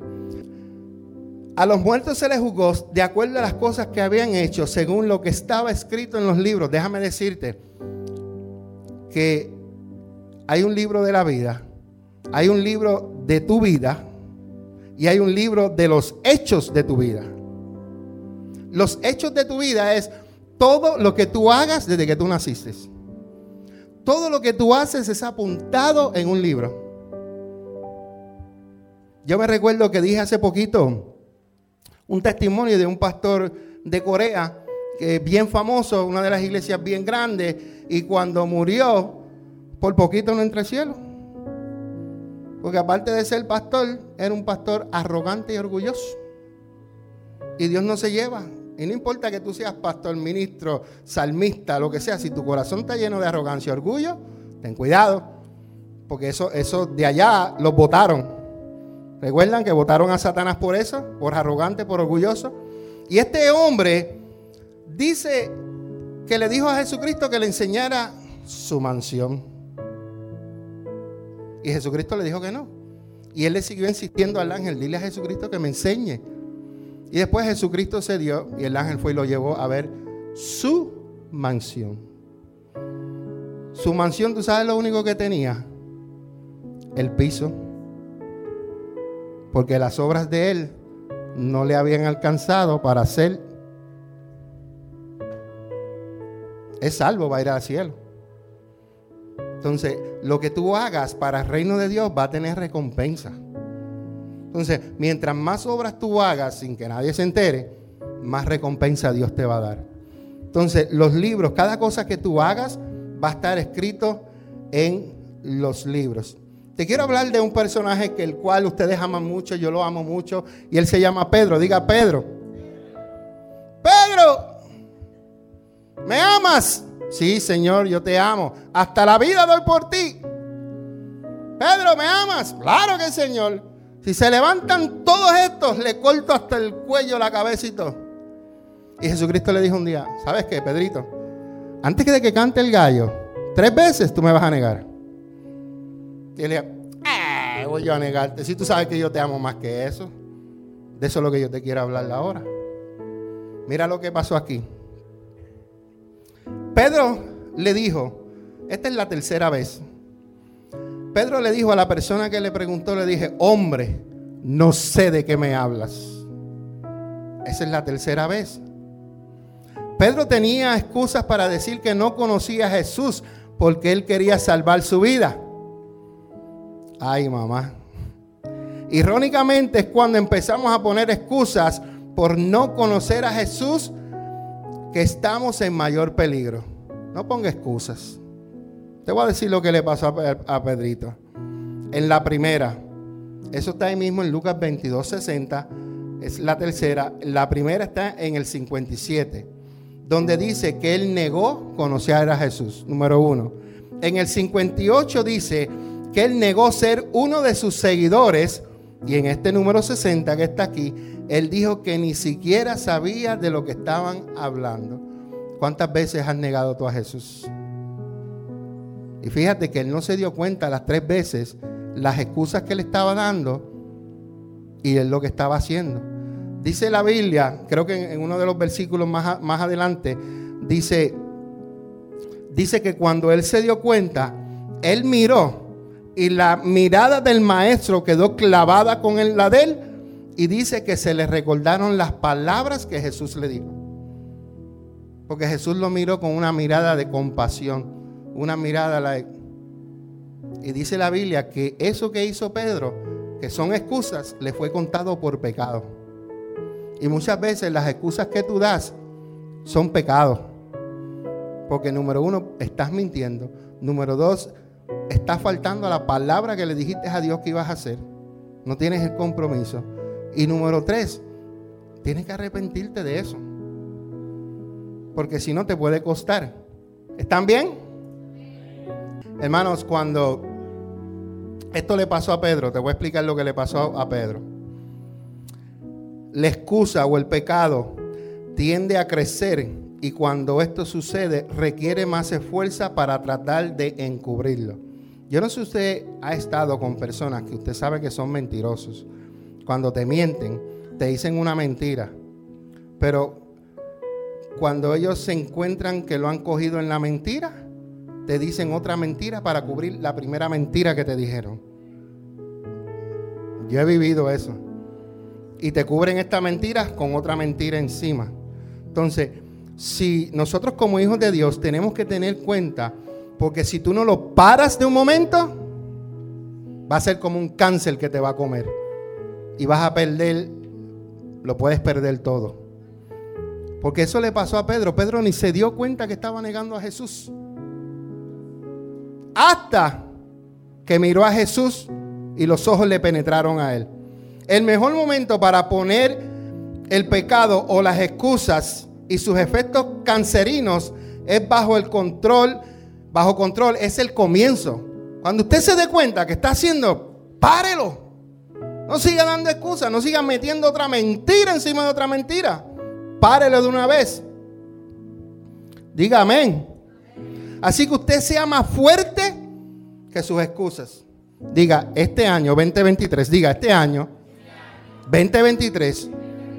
A los muertos se les juzgó de acuerdo a las cosas que habían hecho, según lo que estaba escrito en los libros. Déjame decirte que hay un libro de la vida, hay un libro de tu vida y hay un libro de los hechos de tu vida. Los hechos de tu vida es todo lo que tú hagas desde que tú naciste. Todo lo que tú haces es apuntado en un libro. Yo me recuerdo que dije hace poquito un testimonio de un pastor de Corea, que bien famoso, una de las iglesias bien grandes, y cuando murió, por poquito no entró al cielo. Porque aparte de ser pastor, era un pastor arrogante y orgulloso. Y Dios no se lleva y no importa que tú seas pastor, ministro, salmista, lo que sea, si tu corazón está lleno de arrogancia y orgullo, ten cuidado, porque eso, eso de allá los votaron. ¿Recuerdan que votaron a Satanás por eso? Por arrogante, por orgulloso. Y este hombre dice que le dijo a Jesucristo que le enseñara su mansión. Y Jesucristo le dijo que no. Y él le siguió insistiendo al ángel, dile a Jesucristo que me enseñe. Y después Jesucristo se dio y el ángel fue y lo llevó a ver su mansión. Su mansión, ¿tú sabes lo único que tenía? El piso. Porque las obras de él no le habían alcanzado para hacer. Es salvo, va a ir al cielo. Entonces, lo que tú hagas para el reino de Dios va a tener recompensa. Entonces, mientras más obras tú hagas sin que nadie se entere, más recompensa Dios te va a dar. Entonces, los libros, cada cosa que tú hagas va a estar escrito en los libros. Te quiero hablar de un personaje que el cual ustedes aman mucho, yo lo amo mucho, y él se llama Pedro. Diga Pedro. Pedro, ¿me amas? Sí, Señor, yo te amo. Hasta la vida doy por ti. Pedro, ¿me amas? Claro que Señor. Si se levantan todos estos, le corto hasta el cuello, la cabeza y todo. Y Jesucristo le dijo un día, ¿sabes qué, Pedrito? Antes de que cante el gallo, tres veces tú me vas a negar. Y él le dijo, eh, voy yo a negarte. Si tú sabes que yo te amo más que eso. De eso es lo que yo te quiero hablar ahora. Mira lo que pasó aquí. Pedro le dijo, esta es la tercera vez. Pedro le dijo a la persona que le preguntó, le dije, hombre, no sé de qué me hablas. Esa es la tercera vez. Pedro tenía excusas para decir que no conocía a Jesús porque él quería salvar su vida. Ay, mamá. Irónicamente es cuando empezamos a poner excusas por no conocer a Jesús que estamos en mayor peligro. No ponga excusas. Te voy a decir lo que le pasó a, Pedrito. En la primera, eso está ahí mismo en Lucas 22, 60, es la tercera. La primera está en el 57, donde dice que él negó conocer a Jesús, número uno. en el 58 dice que él negó ser uno de sus seguidores y en este número 60 que está aquí, él dijo que ni siquiera sabía de lo que estaban hablando. ¿Cuántas veces has negado tú a Jesús? Y fíjate que él no se dio cuenta las tres veces las excusas que le estaba dando y él lo que estaba haciendo. Dice la Biblia, creo que en uno de los versículos más, más adelante, dice, dice que cuando él se dio cuenta, él miró y la mirada del maestro quedó clavada con la de él y dice que se le recordaron las palabras que Jesús le dijo. Porque Jesús lo miró con una mirada de compasión, una mirada y dice la Biblia que eso que hizo Pedro, que son excusas, le fue contado por pecado. Y muchas veces las excusas que tú das son pecados. Porque número uno, estás mintiendo. Número dos, está faltando a la palabra que le dijiste a Dios que ibas a hacer. No tienes el compromiso. Y número tres, tienes que arrepentirte de eso. Porque si no te puede costar. ¿Están bien? Hermanos, cuando esto le pasó a Pedro, te voy a explicar lo que le pasó a Pedro. La excusa o el pecado tiende a crecer y cuando esto sucede requiere más esfuerzo para tratar de encubrirlo. Yo no sé si usted ha estado con personas que usted sabe que son mentirosos. Cuando te mienten, te dicen una mentira. Pero cuando ellos se encuentran que lo han cogido en la mentira, te dicen otra mentira para cubrir la primera mentira que te dijeron. Yo he vivido eso. Y te cubren esta mentira con otra mentira encima. Entonces, si nosotros como hijos de Dios tenemos que tener cuenta, porque si tú no lo paras de un momento, va a ser como un cáncer que te va a comer. Y vas a perder, lo puedes perder todo. Porque eso le pasó a Pedro. Pedro ni se dio cuenta que estaba negando a Jesús. Hasta que miró a Jesús y los ojos le penetraron a él. El mejor momento para poner el pecado o las excusas y sus efectos cancerinos es bajo el control, bajo control, es el comienzo. Cuando usted se dé cuenta que está haciendo, párelo. No siga dando excusas, no siga metiendo otra mentira encima de otra mentira. Párelo de una vez. Diga amén. Así que usted sea más fuerte que sus excusas. Diga, este año 2023, diga, este año 2023,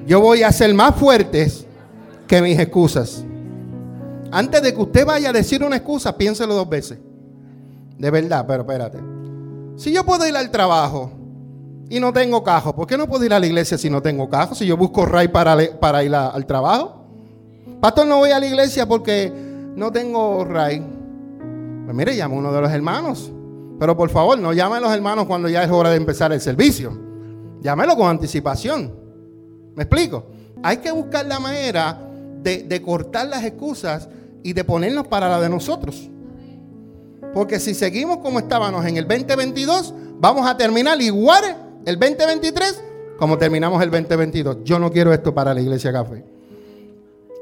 yo voy a ser más fuertes que mis excusas. Antes de que usted vaya a decir una excusa, piénselo dos veces. De verdad, pero espérate. Si yo puedo ir al trabajo y no tengo cajo, ¿por qué no puedo ir a la iglesia si no tengo cajo? Si yo busco ray para, ir al trabajo. Pastor, no voy a la iglesia porque no tengo ray. Pues mire, llama a uno de los hermanos. Pero por favor, no llame a los hermanos cuando ya es hora de empezar el servicio. Llámelo con anticipación. ¿Me explico? Hay que buscar la manera de, cortar las excusas y de ponernos para la de nosotros. Porque si seguimos como estábamos en el 2022, vamos a terminar igual el 2023 como terminamos el 2022. Yo no quiero esto para la iglesia café.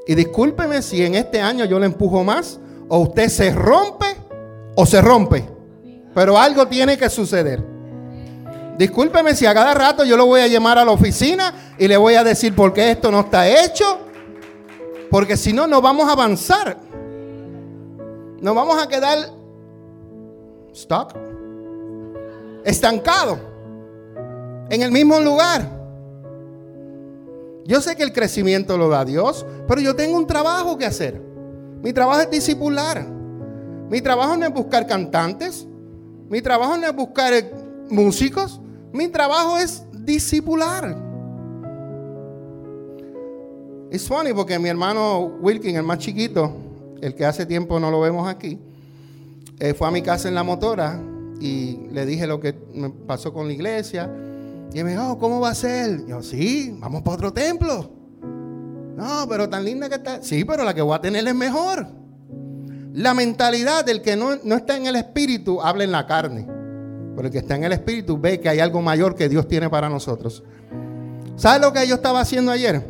Y discúlpeme si en este año yo le empujo más o usted se rompe o se rompe. Pero algo tiene que suceder. Discúlpeme si a cada rato yo lo voy a llamar a la oficina y le voy a decir por qué esto no está hecho porque si no, no vamos a avanzar. Nos vamos a quedar stuck, estancado, en el mismo lugar. Yo sé que el crecimiento lo da Dios, pero yo tengo un trabajo que hacer. Mi trabajo es discipular. Mi trabajo no es buscar cantantes. Mi trabajo no es buscar músicos. Mi trabajo es discipular. Es funny porque mi hermano Wilkin, el más chiquito, el que hace tiempo no lo vemos aquí, eh, fue a mi casa en la motora y le dije lo que me pasó con la iglesia. Y me dijo, oh, ¿cómo va a ser? yo, sí, vamos para otro templo. No, pero tan linda que está. Sí, pero la que voy a tener es mejor. La mentalidad del que no, no está en el espíritu habla en la carne. Pero el que está en el espíritu ve que hay algo mayor que Dios tiene para nosotros. ¿Sabes lo que yo estaba haciendo ayer?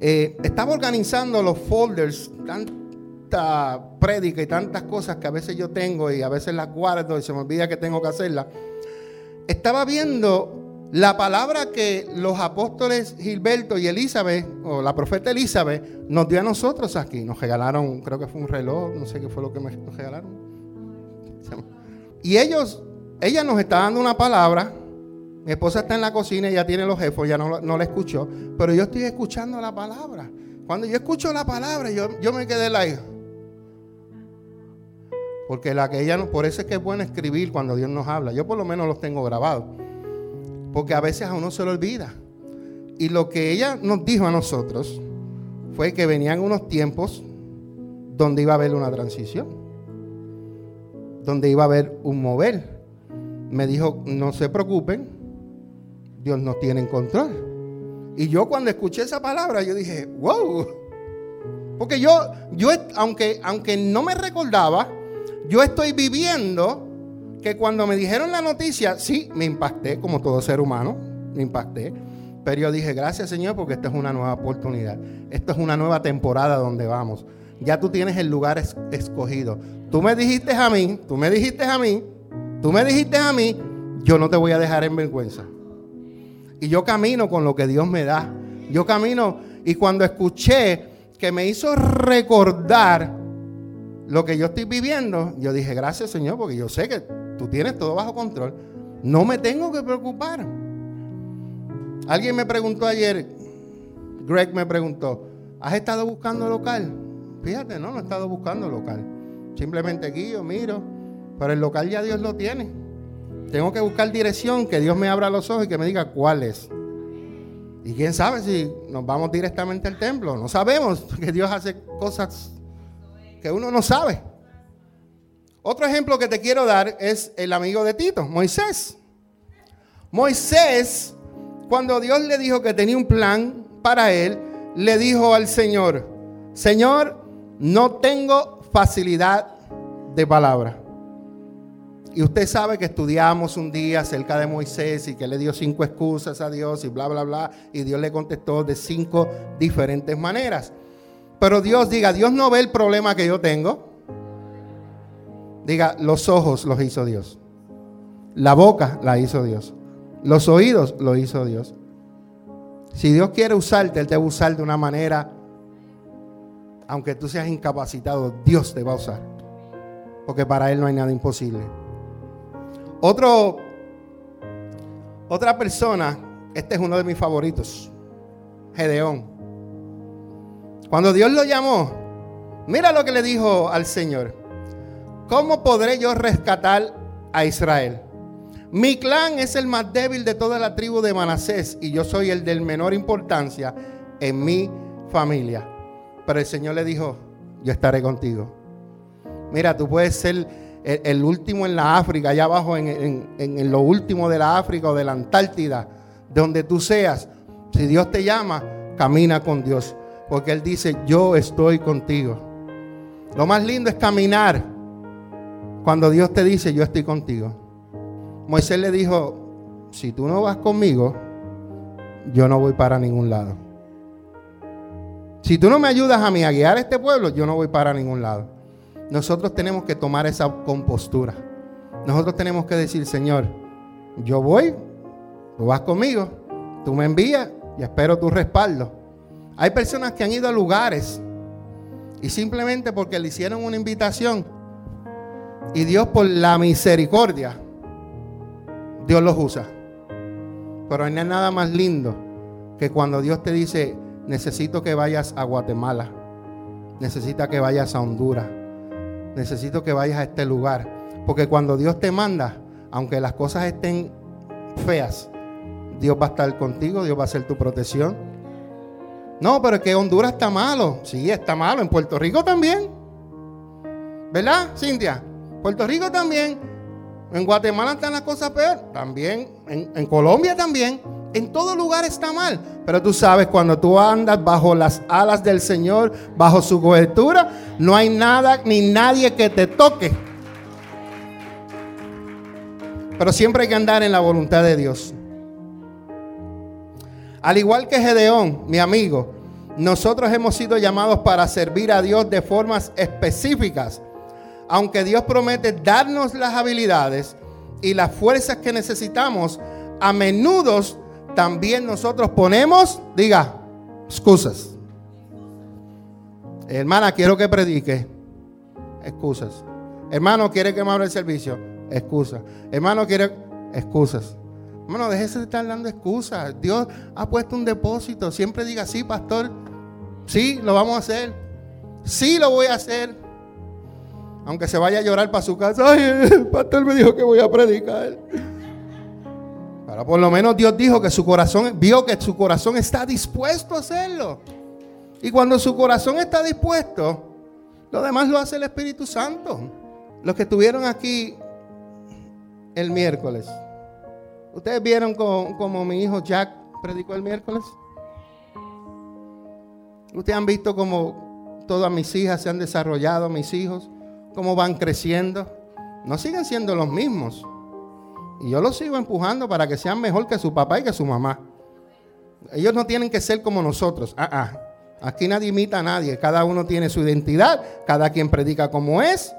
Eh, estaba organizando los folders, tanta prédica y tantas cosas que a veces yo tengo y a veces las guardo y se me olvida que tengo que hacerlas. Estaba viendo la palabra que los apóstoles Gilberto y Elizabeth, o la profeta Elizabeth, nos dio a nosotros aquí. Nos regalaron, creo que fue un reloj, no sé qué fue lo que nos regalaron. Y ellos, ella nos está dando una palabra. Mi esposa está en la cocina, ella tiene los jefes, ya no, no la escuchó. Pero yo estoy escuchando la palabra. Cuando yo escucho la palabra, yo, yo me quedé la. Porque la que ella no, por eso es que es bueno escribir cuando Dios nos habla. Yo por lo menos los tengo grabados. Porque a veces a uno se lo olvida. Y lo que ella nos dijo a nosotros fue que venían unos tiempos donde iba a haber una transición. Donde iba a haber un mover. Me dijo, no se preocupen, Dios nos tiene en control. Y yo cuando escuché esa palabra, yo dije, wow. Porque yo, yo aunque, aunque no me recordaba, yo estoy viviendo que cuando me dijeron la noticia, sí, me impacté como todo ser humano, me impacté. Pero yo dije, gracias Señor, porque esta es una nueva oportunidad. Esto es una nueva temporada donde vamos. Ya tú tienes el lugar escogido. Tú me dijiste a mí, tú me dijiste a mí, tú me dijiste a mí, yo no te voy a dejar en vergüenza. Y yo camino con lo que Dios me da. Yo camino y cuando escuché que me hizo recordar lo que yo estoy viviendo, yo dije, gracias Señor, porque yo sé que tú tienes todo bajo control. No me tengo que preocupar. Alguien me preguntó ayer, Greg me preguntó, ¿has estado buscando local? Fíjate, no, no he estado buscando local. Simplemente aquí yo miro, pero el local ya Dios lo tiene. Tengo que buscar dirección, que Dios me abra los ojos y que me diga cuál es. Y quién sabe si nos vamos directamente al templo. No sabemos, que Dios hace cosas que uno no sabe. Otro ejemplo que te quiero dar es el amigo de Tito, Moisés. Moisés, cuando Dios le dijo que tenía un plan para él, le dijo al Señor, Señor, no tengo facilidad de palabra. Y usted sabe que estudiamos un día acerca de Moisés y que le dio cinco excusas a Dios y bla, bla, bla. Y Dios le contestó de cinco diferentes maneras. Pero Dios diga, Dios no ve el problema que yo tengo. Diga, los ojos los hizo Dios. La boca la hizo Dios. Los oídos lo hizo Dios. Si Dios quiere usarte, Él te va a usar de una manera, aunque tú seas incapacitado, Dios te va a usar. Porque para Él no hay nada imposible. Otra persona, este es uno de mis favoritos, Gedeón. Cuando Dios lo llamó, mira lo que le dijo al Señor. ¿Cómo podré yo rescatar a Israel? Mi clan es el más débil de toda la tribu de Manasés y yo soy el del menor importancia en mi familia. Pero el Señor le dijo, yo estaré contigo. Mira, tú puedes ser el, último en la África, allá abajo en, lo último de la África o de la Antártida, donde tú seas, si Dios te llama, camina con Dios. Porque Él dice, yo estoy contigo. Lo más lindo es caminar cuando Dios te dice, yo estoy contigo. Moisés le dijo, si tú no vas conmigo, yo no voy para ningún lado. Si tú no me ayudas a mí a guiar este pueblo, yo no voy para ningún lado nosotros tenemos que tomar esa compostura. Nosotros tenemos que decir, Señor, yo voy, tú vas conmigo, tú me envías y espero tu respaldo. Hay personas que han ido a lugares y simplemente porque le hicieron una invitación y Dios por la misericordia, Dios los usa. Pero no hay nada más lindo que cuando Dios te dice, necesito que vayas a Guatemala, necesita que vayas a Honduras, necesito que vayas a este lugar. Porque cuando Dios te manda, aunque las cosas estén feas, Dios va a estar contigo, Dios va a ser tu protección. No, pero es que Honduras está malo. Sí, está malo. En Puerto Rico también. ¿Verdad, Cintia? Puerto Rico también. En Guatemala están las cosas peor. También. En, en Colombia también. En todo lugar está mal. Pero tú sabes, cuando tú andas bajo las alas del Señor, bajo su cobertura, no hay nada ni nadie que te toque. Pero siempre hay que andar en la voluntad de Dios. Al igual que Gedeón, mi amigo, Nosotros hemos sido llamados para servir a Dios de formas específicas. Aunque Dios promete darnos las habilidades y las fuerzas que necesitamos, a menudo también nosotros ponemos, diga, excusas. Hermana, quiero que predique. Excusas. Hermano, quiere que me abra el servicio. Excusas. Hermano, quiere excusas. Hermano, déjese de estar dando excusas. Dios ha puesto un depósito. Siempre diga, sí, pastor. Sí, lo vamos a hacer. Sí, lo voy a hacer. Aunque se vaya a llorar para su casa. Ay, el pastor me dijo que voy a predicar. Pero por lo menos Dios dijo que su corazón, vio que su corazón está dispuesto a hacerlo. Y cuando su corazón está dispuesto, lo demás lo hace el Espíritu Santo. Los que estuvieron aquí el miércoles. ¿Ustedes vieron como, mi hijo Jack predicó el miércoles? Ustedes han visto cómo todas mis hijas se han desarrollado, mis hijos, cómo van creciendo. No siguen siendo los mismos. Y yo los sigo empujando para que sean mejor que su papá y que su mamá. Ellos no tienen que ser como nosotros. Ah, ah. Aquí nadie imita a nadie. Cada uno tiene su identidad. Cada quien predica como es.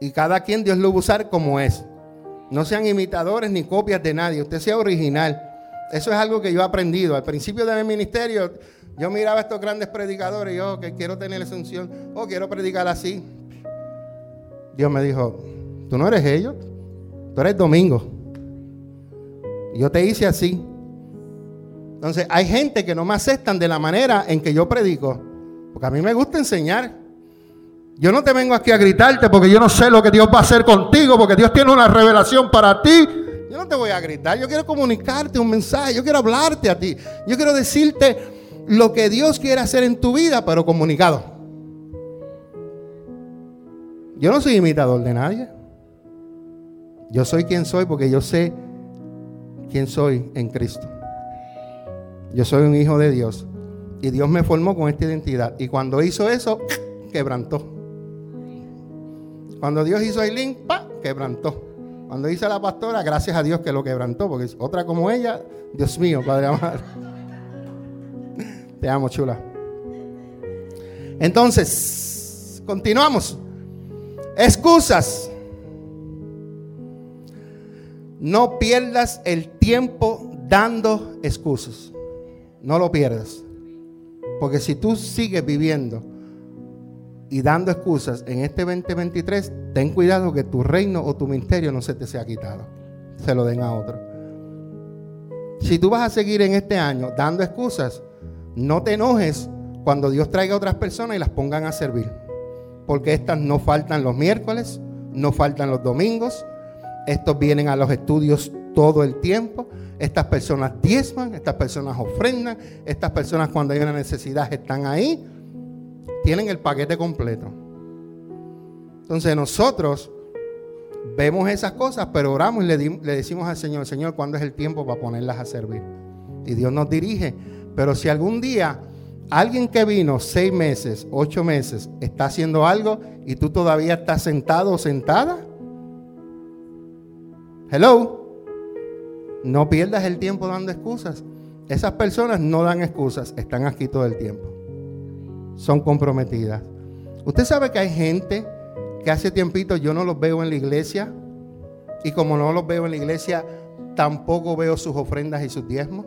Y cada quien Dios lo va a usar como es. No sean imitadores ni copias de nadie. Usted sea original. Eso es algo que yo he aprendido. Al principio de mi ministerio, yo miraba a estos grandes predicadores y yo que quiero tener esa unción. Oh, quiero predicar así. Dios me dijo, tú no eres ellos. Tú eres domingo. Yo te hice así. Entonces, hay gente que no me aceptan de la manera en que yo predico. Porque a mí me gusta enseñar. Yo no te vengo aquí a gritarte porque yo no sé lo que Dios va a hacer contigo, porque Dios tiene una revelación para ti. Yo no te voy a gritar, yo quiero comunicarte un mensaje, yo quiero hablarte a ti. Yo quiero decirte lo que Dios quiere hacer en tu vida, pero comunicado. Yo no soy imitador de nadie. Yo soy quien soy porque yo sé quién soy en Cristo. Yo soy un hijo de Dios. Y Dios me formó con esta identidad. Y cuando hizo eso, *clears throat* quebrantó. Cuando Dios hizo a Aileen, ¡pa! quebrantó. Cuando hizo a la pastora, gracias a Dios que lo quebrantó. Porque otra como ella, Dios mío, Padre amado. *laughs* Te amo, chula. Entonces, continuamos. Excusas. No pierdas el tiempo dando excusas. No lo pierdas. Porque si tú sigues viviendo y dando excusas en este 2023, ten cuidado que tu reino o tu ministerio no se te sea quitado. Se lo den a otro. Si tú vas a seguir en este año dando excusas, no te enojes cuando Dios traiga a otras personas y las pongan a servir. Porque estas no faltan los miércoles, no faltan los domingos, estos vienen a los estudios todo el tiempo. Estas personas diezman, estas personas ofrendan, estas personas cuando hay una necesidad están ahí. Tienen el paquete completo. Entonces nosotros vemos esas cosas, pero oramos y le, decimos al Señor, Señor, ¿cuándo es el tiempo para ponerlas a servir? Y Dios nos dirige. Pero si algún día alguien que vino seis meses, ocho meses, está haciendo algo y tú todavía estás sentado o sentada, Hello. No pierdas el tiempo dando excusas. Esas personas no dan excusas, están aquí todo el tiempo. Son comprometidas. Usted sabe que hay gente que hace tiempito yo no los veo en la iglesia y como no los veo en la iglesia, tampoco veo sus ofrendas y sus diezmos.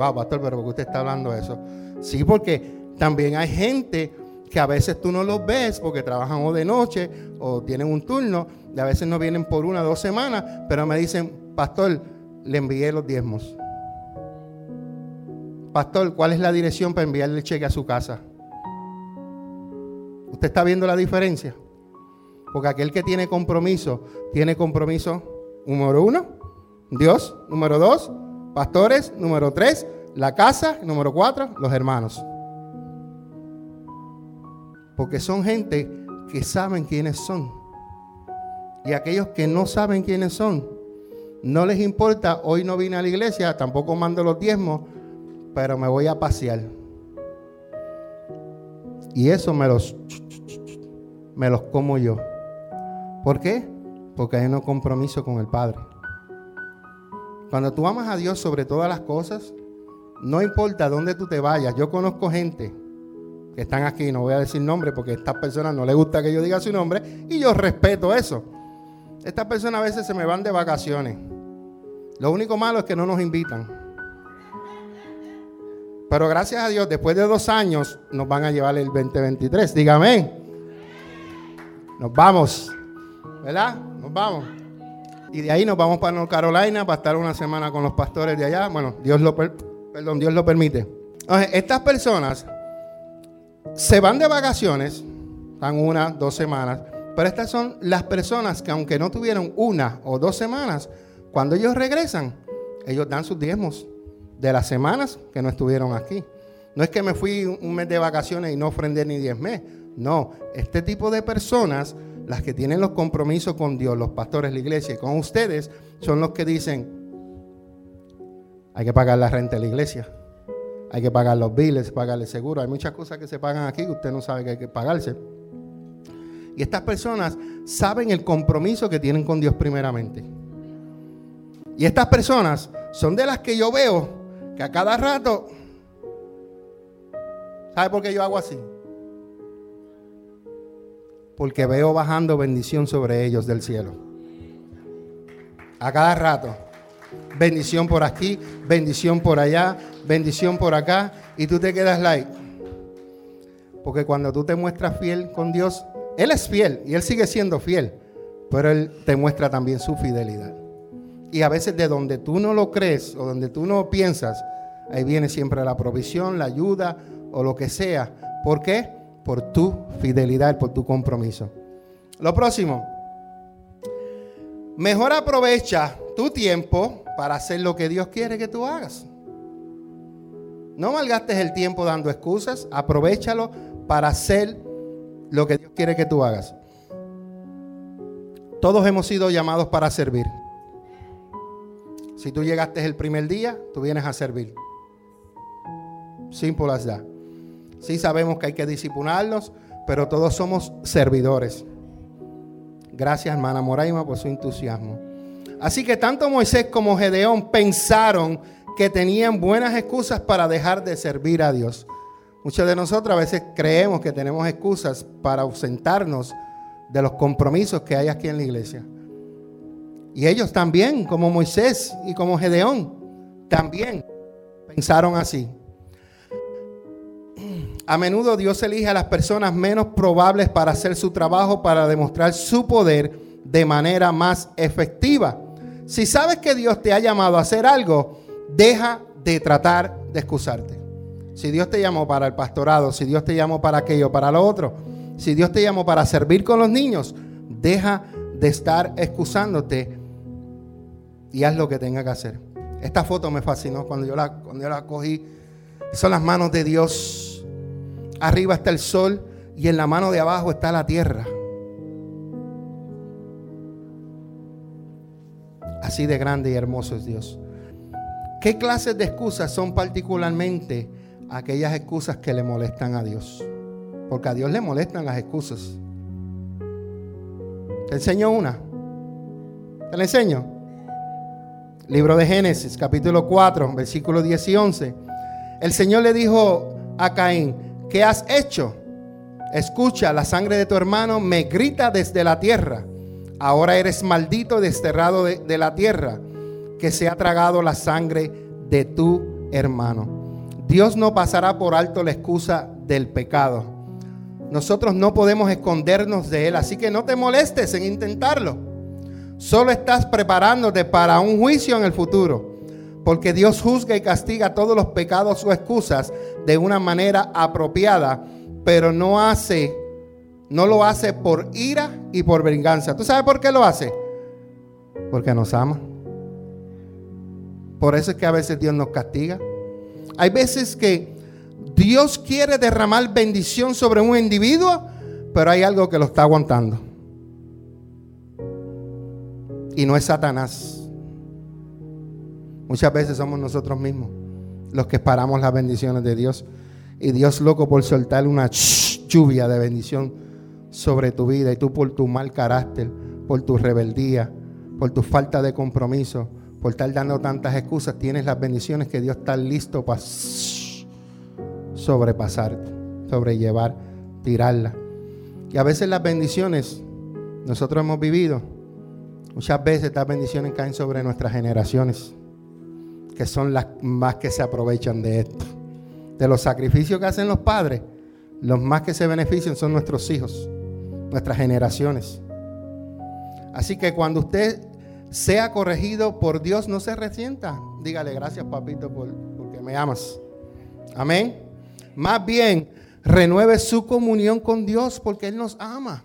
Va, pastor, pero porque usted está hablando eso. Sí, porque también hay gente que a veces tú no los ves porque trabajan o de noche o tienen un turno y a veces no vienen por una o dos semanas, pero me dicen, pastor, le envié los diezmos. Pastor, ¿cuál es la dirección para enviarle el cheque a su casa? ¿Usted está viendo la diferencia? Porque aquel que tiene compromiso, tiene compromiso número uno, Dios, número dos, pastores, número tres, la casa, número cuatro, los hermanos. Porque son gente que saben quiénes son. Y aquellos que no saben quiénes son, no les importa, hoy no vine a la iglesia, tampoco mando los diezmos, pero me voy a pasear. Y eso me los, me los como yo. ¿Por qué? Porque hay un compromiso con el Padre. Cuando tú amas a Dios sobre todas las cosas, no importa dónde tú te vayas, yo conozco gente que están aquí, no voy a decir nombre porque a estas personas no les gusta que yo diga su nombre y yo respeto eso. Estas personas a veces se me van de vacaciones. Lo único malo es que no nos invitan. Pero gracias a Dios, después de dos años nos van a llevar el 2023. Dígame. Nos vamos. ¿Verdad? Nos vamos. Y de ahí nos vamos para North Carolina para estar una semana con los pastores de allá. Bueno, Dios lo, perdón, Dios lo permite. estas personas se van de vacaciones, están una, dos semanas, pero estas son las personas que aunque no tuvieron una o dos semanas, cuando ellos regresan, ellos dan sus diezmos de las semanas que no estuvieron aquí. No es que me fui un mes de vacaciones y no ofrendé ni diezmé. No, este tipo de personas, las que tienen los compromisos con Dios, los pastores, la iglesia y con ustedes, son los que dicen, hay que pagar la renta de la iglesia. Hay que pagar los biles, pagar el seguro. Hay muchas cosas que se pagan aquí que usted no sabe que hay que pagarse. Y estas personas saben el compromiso que tienen con Dios primeramente. Y estas personas son de las que yo veo que a cada rato, ¿sabe por qué yo hago así? Porque veo bajando bendición sobre ellos del cielo. A cada rato. Bendición por aquí, bendición por allá, bendición por acá. Y tú te quedas like. Porque cuando tú te muestras fiel con Dios, Él es fiel y Él sigue siendo fiel. Pero Él te muestra también su fidelidad. Y a veces de donde tú no lo crees o donde tú no piensas, ahí viene siempre la provisión, la ayuda o lo que sea. ¿Por qué? Por tu fidelidad, por tu compromiso. Lo próximo. Mejor aprovecha tu tiempo para hacer lo que Dios quiere que tú hagas. No malgastes el tiempo dando excusas, aprovechalo para hacer lo que Dios quiere que tú hagas. Todos hemos sido llamados para servir. Si tú llegaste el primer día, tú vienes a servir. Simple as that. Sí sabemos que hay que disciplinarnos, pero todos somos servidores. Gracias, hermana Moraima, por su entusiasmo. Así que tanto Moisés como Gedeón pensaron que tenían buenas excusas para dejar de servir a Dios. Muchos de nosotros a veces creemos que tenemos excusas para ausentarnos de los compromisos que hay aquí en la iglesia. Y ellos también, como Moisés y como Gedeón, también pensaron así. A menudo Dios elige a las personas menos probables para hacer su trabajo, para demostrar su poder de manera más efectiva. Si sabes que Dios te ha llamado a hacer algo, deja de tratar de excusarte. Si Dios te llamó para el pastorado, si Dios te llamó para aquello, para lo otro, si Dios te llamó para servir con los niños, deja de estar excusándote y haz lo que tenga que hacer. Esta foto me fascinó cuando yo la, cuando yo la cogí. Son las manos de Dios. Arriba está el sol y en la mano de abajo está la tierra. Así de grande y hermoso es Dios. ¿Qué clases de excusas son particularmente aquellas excusas que le molestan a Dios? Porque a Dios le molestan las excusas. ¿Te enseño una? ¿Te la enseño? Libro de Génesis, capítulo 4, versículos 10 y 11. El Señor le dijo a Caín, ¿qué has hecho? Escucha, la sangre de tu hermano me grita desde la tierra. Ahora eres maldito, desterrado de, la tierra, que se ha tragado la sangre de tu hermano. Dios no pasará por alto la excusa del pecado. Nosotros no podemos escondernos de Él, así que no te molestes en intentarlo. Solo estás preparándote para un juicio en el futuro, porque Dios juzga y castiga todos los pecados o excusas de una manera apropiada, pero no hace no lo hace por ira y por venganza. ¿Tú sabes por qué lo hace? Porque nos ama. Por eso es que a veces Dios nos castiga. Hay veces que Dios quiere derramar bendición sobre un individuo, pero hay algo que lo está aguantando. Y no es Satanás. Muchas veces somos nosotros mismos los que paramos las bendiciones de Dios. Y Dios loco por soltar una lluvia de bendición sobre tu vida y tú por tu mal carácter, por tu rebeldía, por tu falta de compromiso, por estar dando tantas excusas, tienes las bendiciones que Dios está listo para sobrepasar, sobrellevar, tirarla. Y a veces las bendiciones, nosotros hemos vivido, muchas veces estas bendiciones caen sobre nuestras generaciones, que son las más que se aprovechan de esto. De los sacrificios que hacen los padres, los más que se benefician son nuestros hijos, nuestras generaciones. Así que cuando usted sea corregido por Dios, no se resienta. Dígale gracias, papito, por, porque me amas. Amén. Más bien, renueve su comunión con Dios porque Él nos ama.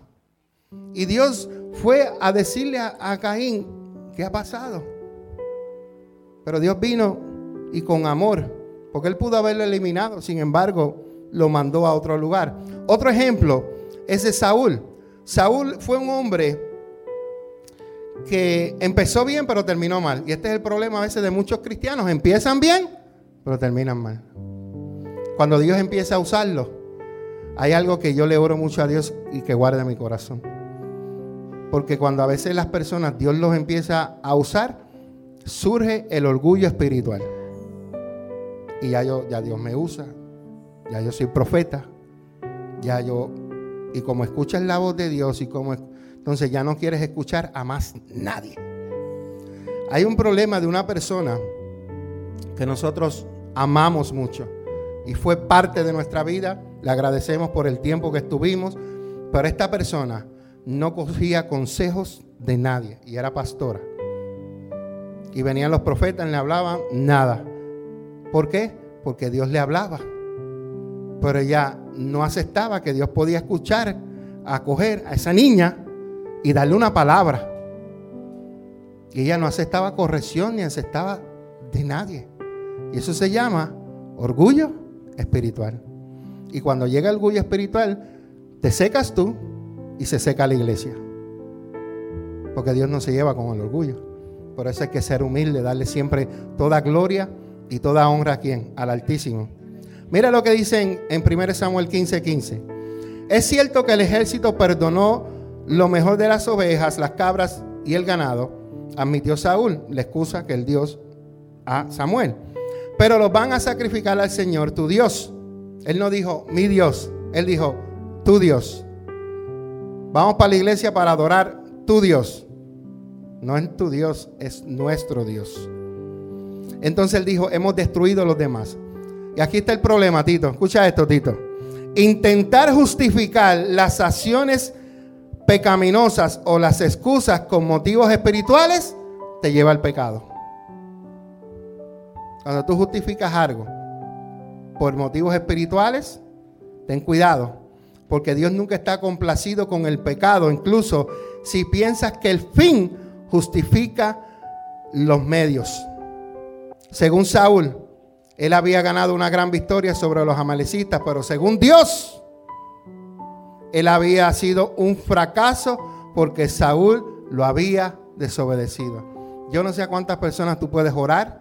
Y Dios fue a decirle a, Caín, ¿qué ha pasado? Pero Dios vino y con amor, porque Él pudo haberlo eliminado, sin embargo, lo mandó a otro lugar. Otro ejemplo es de Saúl. Saúl fue un hombre que empezó bien pero terminó mal. Y este es el problema a veces de muchos cristianos. Empiezan bien pero terminan mal. Cuando Dios empieza a usarlo, hay algo que yo le oro mucho a Dios y que guarda mi corazón. Porque cuando a veces las personas Dios los empieza a usar, surge el orgullo espiritual. Y ya yo ya Dios me usa. Ya yo soy profeta. Ya yo y como escuchas la voz de Dios y como entonces ya no quieres escuchar a más nadie. Hay un problema de una persona que nosotros amamos mucho y fue parte de nuestra vida. Le agradecemos por el tiempo que estuvimos, pero esta persona no cogía consejos de nadie y era pastora. Y venían los profetas le hablaban nada. ¿Por qué? Porque Dios le hablaba. Pero ella no aceptaba que Dios podía escuchar, acoger a esa niña y darle una palabra. Y ella no aceptaba corrección ni aceptaba de nadie. Y eso se llama orgullo espiritual. Y cuando llega el orgullo espiritual, te secas tú y se seca la iglesia. Porque Dios no se lleva con el orgullo. Por eso hay que ser humilde, darle siempre toda gloria y toda honra a quien? Al Altísimo. Mira lo que dicen en 1 Samuel 15:15. 15. Es cierto que el ejército perdonó lo mejor de las ovejas, las cabras y el ganado, admitió Saúl, la excusa que el Dios a Samuel. Pero los van a sacrificar al Señor, tu Dios. Él no dijo, mi Dios, él dijo, tu Dios. Vamos para la iglesia para adorar tu Dios. No es tu Dios, es nuestro Dios. Entonces él dijo, hemos destruido los demás. Y aquí está el problema, Tito. Escucha esto, Tito. Intentar justificar las acciones pecaminosas o las excusas con motivos espirituales te lleva al pecado. Cuando tú justificas algo por motivos espirituales, ten cuidado, porque Dios nunca está complacido con el pecado, incluso si piensas que el fin justifica los medios. Según Saúl, él había ganado una gran victoria sobre los amalecitas, pero según Dios, él había sido un fracaso porque Saúl lo había desobedecido. Yo no sé a cuántas personas tú puedes orar,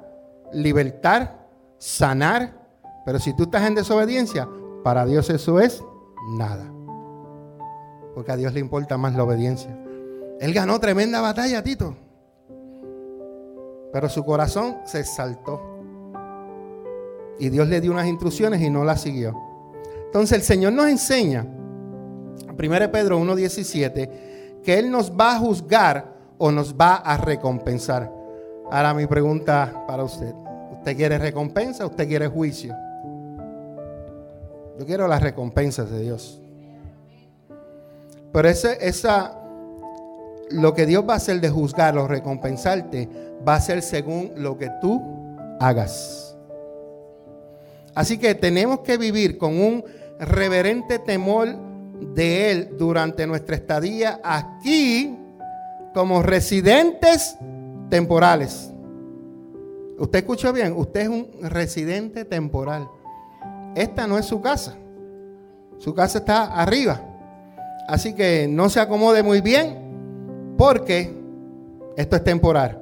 libertar, sanar, pero si tú estás en desobediencia, para Dios eso es nada. Porque a Dios le importa más la obediencia. Él ganó tremenda batalla, Tito. Pero su corazón se saltó. Y Dios le dio unas instrucciones y no las siguió. Entonces el Señor nos enseña 1 Pedro 1.17, que Él nos va a juzgar o nos va a recompensar. Ahora mi pregunta para usted. ¿Usted quiere recompensa o usted quiere juicio? Yo quiero las recompensas de Dios. Pero esa, lo que Dios va a hacer de juzgar o recompensarte, va a ser según lo que tú hagas. Así que tenemos que vivir con un reverente temor de Él durante nuestra estadía aquí como residentes temporales. Usted escuchó bien, usted es un residente temporal. Esta no es su casa. Su casa está arriba. Así que no se acomode muy bien porque esto es temporal.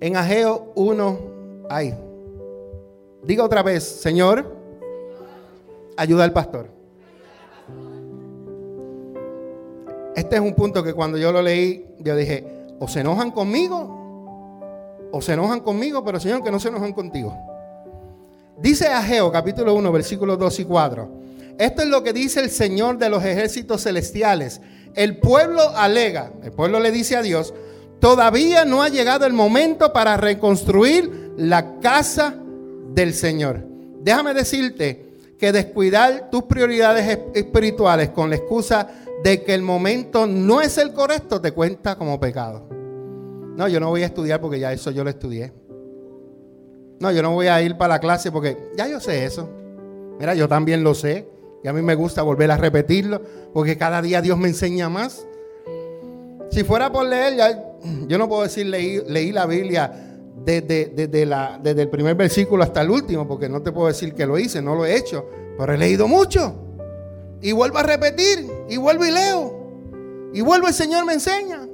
En Ageo 1, ahí. Diga otra vez, Señor, ayuda al pastor. Este es un punto que cuando yo lo leí, yo dije, o se enojan conmigo o se enojan conmigo, pero Señor, que no se enojan contigo. Dice Ageo capítulo 1, versículos 2 y 4. Esto es lo que dice el Señor de los ejércitos celestiales. El pueblo alega, el pueblo le dice a Dios, todavía no ha llegado el momento para reconstruir la casa del Señor. Déjame decirte que descuidar tus prioridades espirituales con la excusa de que el momento no es el correcto te cuenta como pecado. No, yo no voy a estudiar porque ya eso yo lo estudié. No, yo no voy a ir para la clase porque ya yo sé eso. Mira, yo también lo sé. Y a mí me gusta volver a repetirlo porque cada día Dios me enseña más. Si fuera por leer, ya, yo no puedo decir leí, leí la Biblia desde, el primer versículo hasta el último, porque no te puedo decir que lo hice, no lo he hecho, pero he leído mucho. Y vuelvo a repetir, y vuelvo y leo. Y vuelvo el Señor me enseña.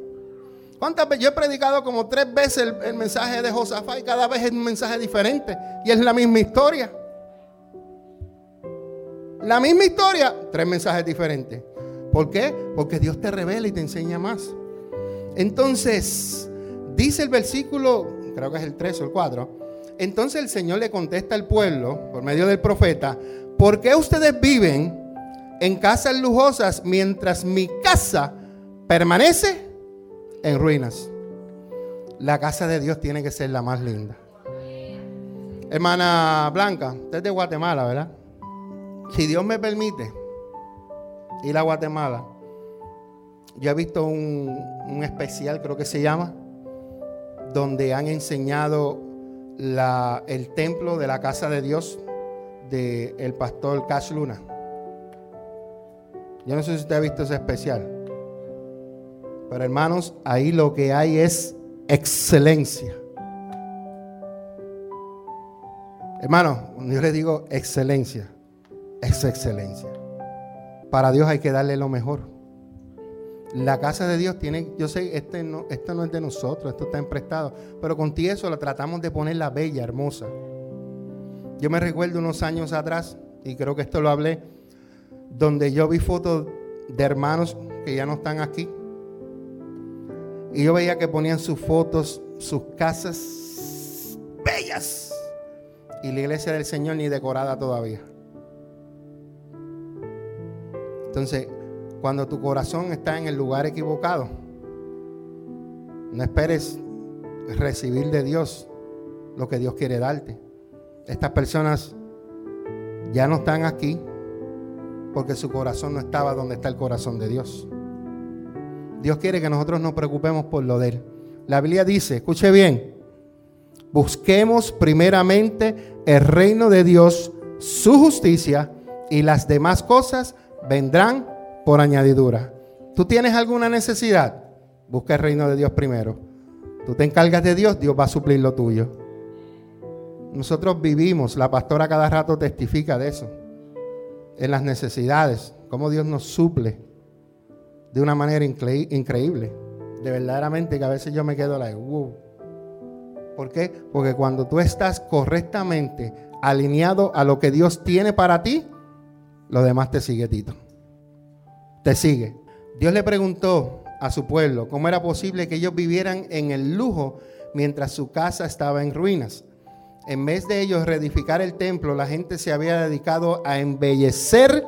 ¿Cuántas veces? Yo he predicado como tres veces el, el mensaje de Josafá y cada vez es un mensaje diferente. Y es la misma historia. La misma historia, tres mensajes diferentes. ¿Por qué? Porque Dios te revela y te enseña más. Entonces, dice el versículo, creo que es el 3 o el 4. Entonces el Señor le contesta al pueblo, por medio del profeta, ¿por qué ustedes viven en casas lujosas mientras mi casa permanece en ruinas? La casa de Dios tiene que ser la más linda. Hermana Blanca, usted es de Guatemala, ¿verdad? Si Dios me permite ir a Guatemala, yo he visto un, especial, creo que se llama, donde han enseñado el templo de la casa de Dios del el pastor Cash Luna. Yo no sé si usted ha visto ese especial. Pero hermanos, ahí lo que hay es excelencia. Hermano, cuando yo le digo excelencia, es excelencia. Para Dios hay que darle lo mejor. La casa de Dios tiene, yo sé, este no, esto no es de nosotros, esto está emprestado, pero con eso la tratamos de ponerla bella, hermosa. Yo me recuerdo unos años atrás, y creo que esto lo hablé, donde yo vi fotos de hermanos que ya no están aquí. Y yo veía que ponían sus fotos, sus casas bellas. Y la iglesia del Señor ni decorada todavía. Entonces, cuando tu corazón está en el lugar equivocado, no esperes recibir de Dios lo que Dios quiere darte. Estas personas ya no están aquí porque su corazón no estaba donde está el corazón de Dios. Dios quiere que nosotros nos preocupemos por lo de Él. La Biblia dice, escuche bien, busquemos primeramente el reino de Dios, su justicia y las demás cosas vendrán por añadidura. ¿Tú tienes alguna necesidad? Busca el reino de Dios primero. Tú te encargas de Dios, Dios va a suplir lo tuyo. Nosotros vivimos, la pastora cada rato testifica de eso, en las necesidades, cómo Dios nos suple de una manera increíble. De verdaderamente que a veces yo me quedo la wow. ¿Por qué? Porque cuando tú estás correctamente alineado a lo que Dios tiene para ti, lo demás te sigue, Tito. Te sigue. Dios le preguntó a su pueblo cómo era posible que ellos vivieran en el lujo mientras su casa estaba en ruinas. En vez de ellos reedificar el templo, la gente se había dedicado a embellecer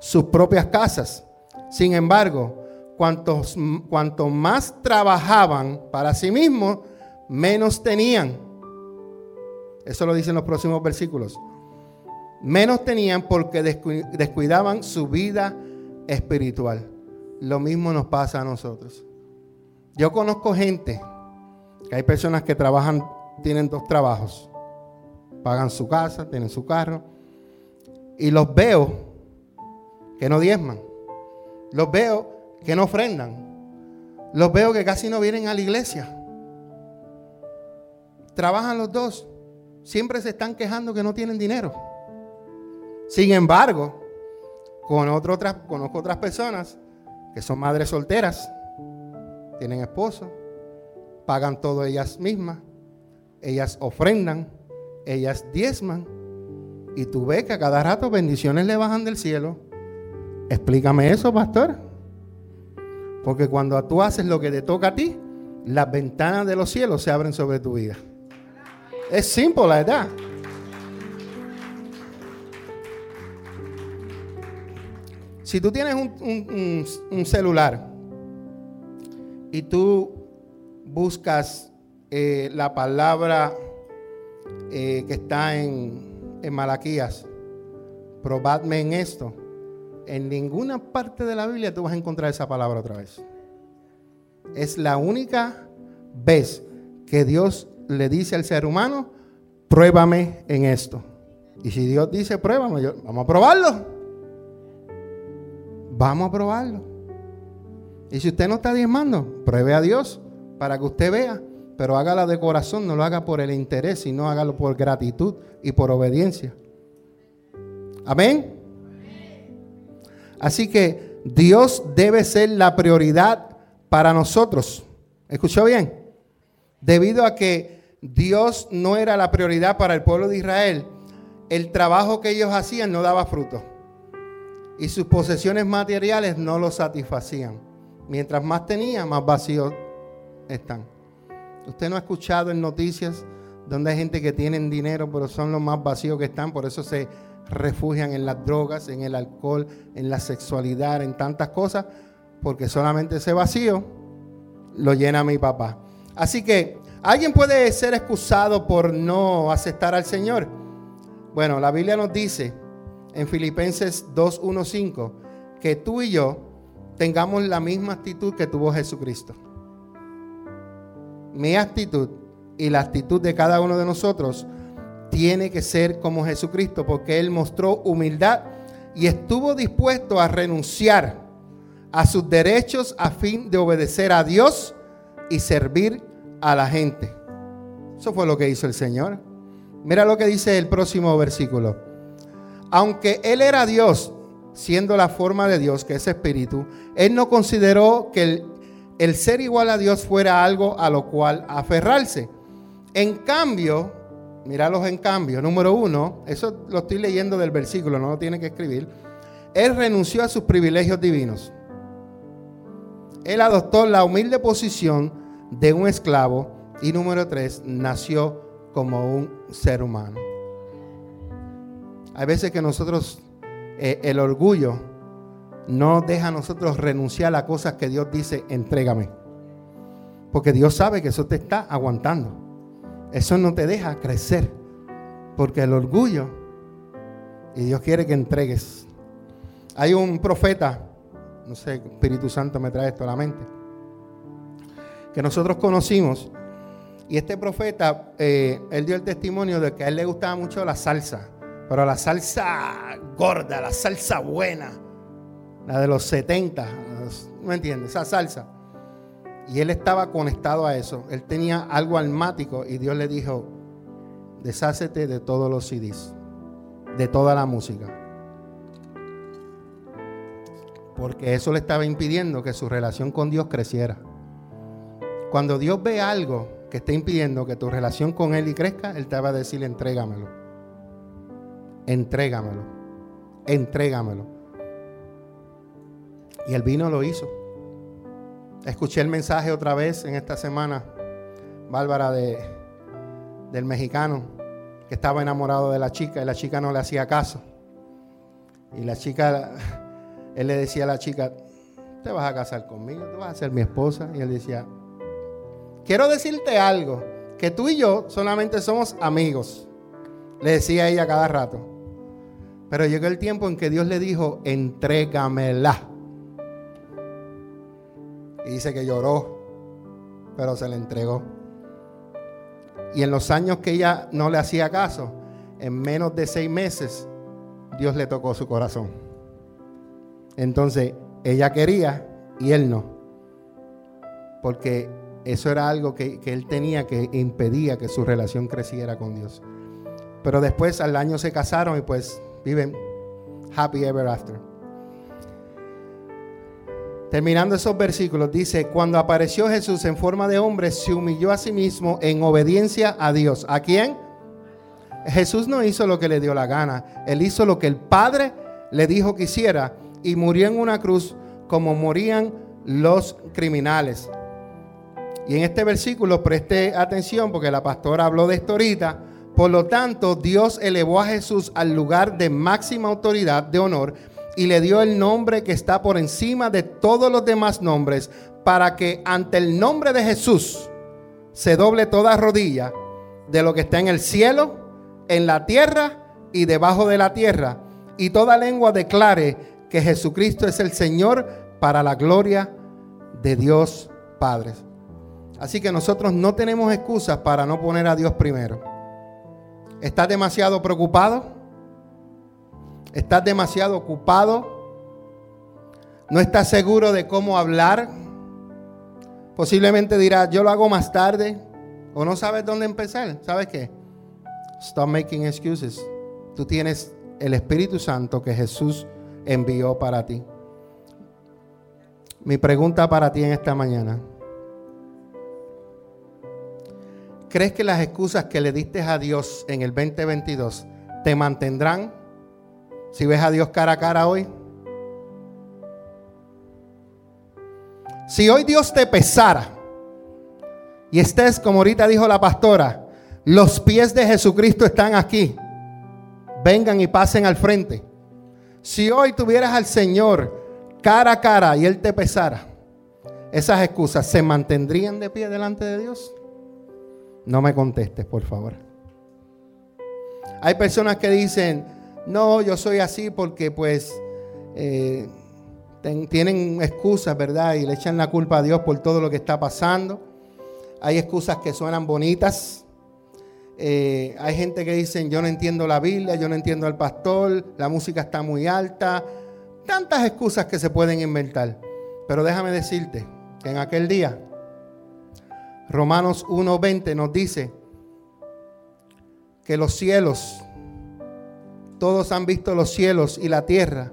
sus propias casas. Sin embargo, cuantos, cuanto más trabajaban para sí mismos, menos tenían. Eso lo dicen los próximos versículos menos tenían porque descuidaban su vida espiritual. Lo mismo nos pasa a nosotros. Yo conozco gente, que hay personas que trabajan, tienen dos trabajos. Pagan su casa, tienen su carro. Y los veo que no diezman. Los veo que no ofrendan. Los veo que casi no vienen a la iglesia. Trabajan los dos. Siempre se están quejando que no tienen dinero. Sin embargo, con otras, conozco otras personas que son madres solteras, tienen esposo, pagan todo ellas mismas, ellas ofrendan, ellas diezman, y tú ves que a cada rato bendiciones le bajan del cielo. Explícame eso, pastor. Porque cuando tú haces lo que te toca a ti, las ventanas de los cielos se abren sobre tu vida. Es simple, la verdad. Si tú tienes un, celular y tú buscas eh, la palabra eh, que está en, en Malaquías, probadme en esto, en ninguna parte de la Biblia tú vas a encontrar esa palabra otra vez. Es la única vez que Dios le dice al ser humano, pruébame en esto. Y si Dios dice, pruébame, vamos a probarlo. Vamos a probarlo. Y si usted no está diezmando, pruebe a Dios para que usted vea. Pero hágala de corazón, no lo haga por el interés, sino hágalo por gratitud y por obediencia. Amén. Así que Dios debe ser la prioridad para nosotros. ¿Escuchó bien? Debido a que Dios no era la prioridad para el pueblo de Israel, el trabajo que ellos hacían no daba fruto. Y sus posesiones materiales no lo satisfacían. Mientras más tenía, más vacíos están. Usted no ha escuchado en noticias donde hay gente que tienen dinero, pero son los más vacíos que están, por eso se refugian en las drogas, en el alcohol, en la sexualidad, en tantas cosas, porque solamente ese vacío lo llena mi papá. Así que, ¿alguien puede ser excusado por no aceptar al Señor? Bueno, la Biblia nos dice en Filipenses 2.1.5 que tú y yo tengamos la misma actitud que tuvo Jesucristo. Mi actitud y la actitud de cada uno de nosotros tiene que ser como Jesucristo porque Él mostró humildad y estuvo dispuesto a renunciar a sus derechos a fin de obedecer a Dios y servir a la gente. Eso fue lo que hizo el Señor. Mira lo que dice el próximo versículo. Aunque Él era Dios, siendo la forma de Dios, que es espíritu, Él no consideró que el, ser igual a Dios fuera algo a lo cual aferrarse. En cambio, míralos en cambio, número uno, eso lo estoy leyendo del versículo, no lo tiene que escribir. Él renunció a sus privilegios divinos. Él adoptó la humilde posición de un esclavo y número tres, nació como un ser humano. Hay veces que nosotros, eh, el orgullo no deja a nosotros renunciar a cosas que Dios dice, entrégame. Porque Dios sabe que eso te está aguantando. Eso no te deja crecer. Porque el orgullo, y Dios quiere que entregues. Hay un profeta no sé, Espíritu Santo me trae esto a la mente, que nosotros conocimos. Y este profeta, eh, él dio el testimonio de que a él le gustaba mucho la salsa, pero la salsa gorda, la salsa buena, la de los 70, ¿no me entiendes? Esa salsa. Y él estaba conectado a eso. Él tenía algo almático y Dios le dijo, deshácete de todos los CDs, de toda la música porque eso le estaba impidiendo que su relación con Dios creciera. Cuando Dios ve algo que está impidiendo que tu relación con Él y crezca, Él te va a decir, entrégamelo. Entrégamelo. Entrégamelo. Y el vino lo hizo. Escuché el mensaje otra vez en esta semana, Bárbara, de, del mexicano que estaba enamorado de la chica y la chica no le hacía caso. Y la chica *laughs* él le decía a la chica, te vas a casar conmigo, tú vas a ser mi esposa. Y él decía, quiero decirte algo, que tú y yo solamente somos amigos. Le decía ella cada rato. Pero llegó el tiempo en que Dios le dijo, entrégamela. Y dice que lloró, pero se le entregó. Y en los años que ella no le hacía caso, en menos de seis meses, Dios le tocó su corazón. Entonces, ella quería y él no. Porque eso era algo que, él tenía que impedía que su relación creciera con Dios. Pero después al año se casaron y pues viven happy ever after. Terminando esos versículos, dice, cuando apareció Jesús en forma de hombre, se humilló a sí mismo en obediencia a Dios. ¿A quién? Jesús no hizo lo que le dio la gana, él hizo lo que el Padre le dijo que hiciera y murió en una cruz como morían los criminales. Y en este versículo preste atención porque la pastora habló de esto ahorita. Por lo tanto, Dios elevó a Jesús al lugar de máxima autoridad, de honor, y le dio el nombre que está por encima de todos los demás nombres, para que ante el nombre de Jesús se doble toda rodilla de lo que está en el cielo, en la tierra y debajo de la tierra, y toda lengua declare que Jesucristo es el Señor para la gloria de Dios Padre. Así que nosotros no tenemos excusas para no poner a Dios primero. ¿Estás demasiado preocupado? ¿Estás demasiado ocupado? ¿No estás seguro de cómo hablar? Posiblemente dirás, yo lo hago más tarde. O no sabes dónde empezar. ¿Sabes qué? Stop making excuses. Tú tienes el Espíritu Santo que Jesús envió para ti. Mi pregunta para ti en esta mañana. ¿Crees que las excusas que le diste a Dios en el 2022 te mantendrán si ves a Dios cara a cara hoy? Si hoy Dios te pesara y estés, como ahorita dijo la pastora, los pies de Jesucristo están aquí, vengan y pasen al frente. Si hoy tuvieras al Señor cara a cara y Él te pesara, esas excusas se mantendrían de pie delante de Dios. No me contestes, por favor. Hay personas que dicen, no, yo soy así porque pues eh, tienen excusas, ¿verdad? Y le echan la culpa a Dios por todo lo que está pasando. Hay excusas que suenan bonitas. Eh, hay gente que dicen, yo no entiendo la Biblia, yo no entiendo al pastor, la música está muy alta. Tantas excusas que se pueden inventar. Pero déjame decirte que en aquel día Romanos 1.20 nos dice que los cielos, todos han visto los cielos y la tierra,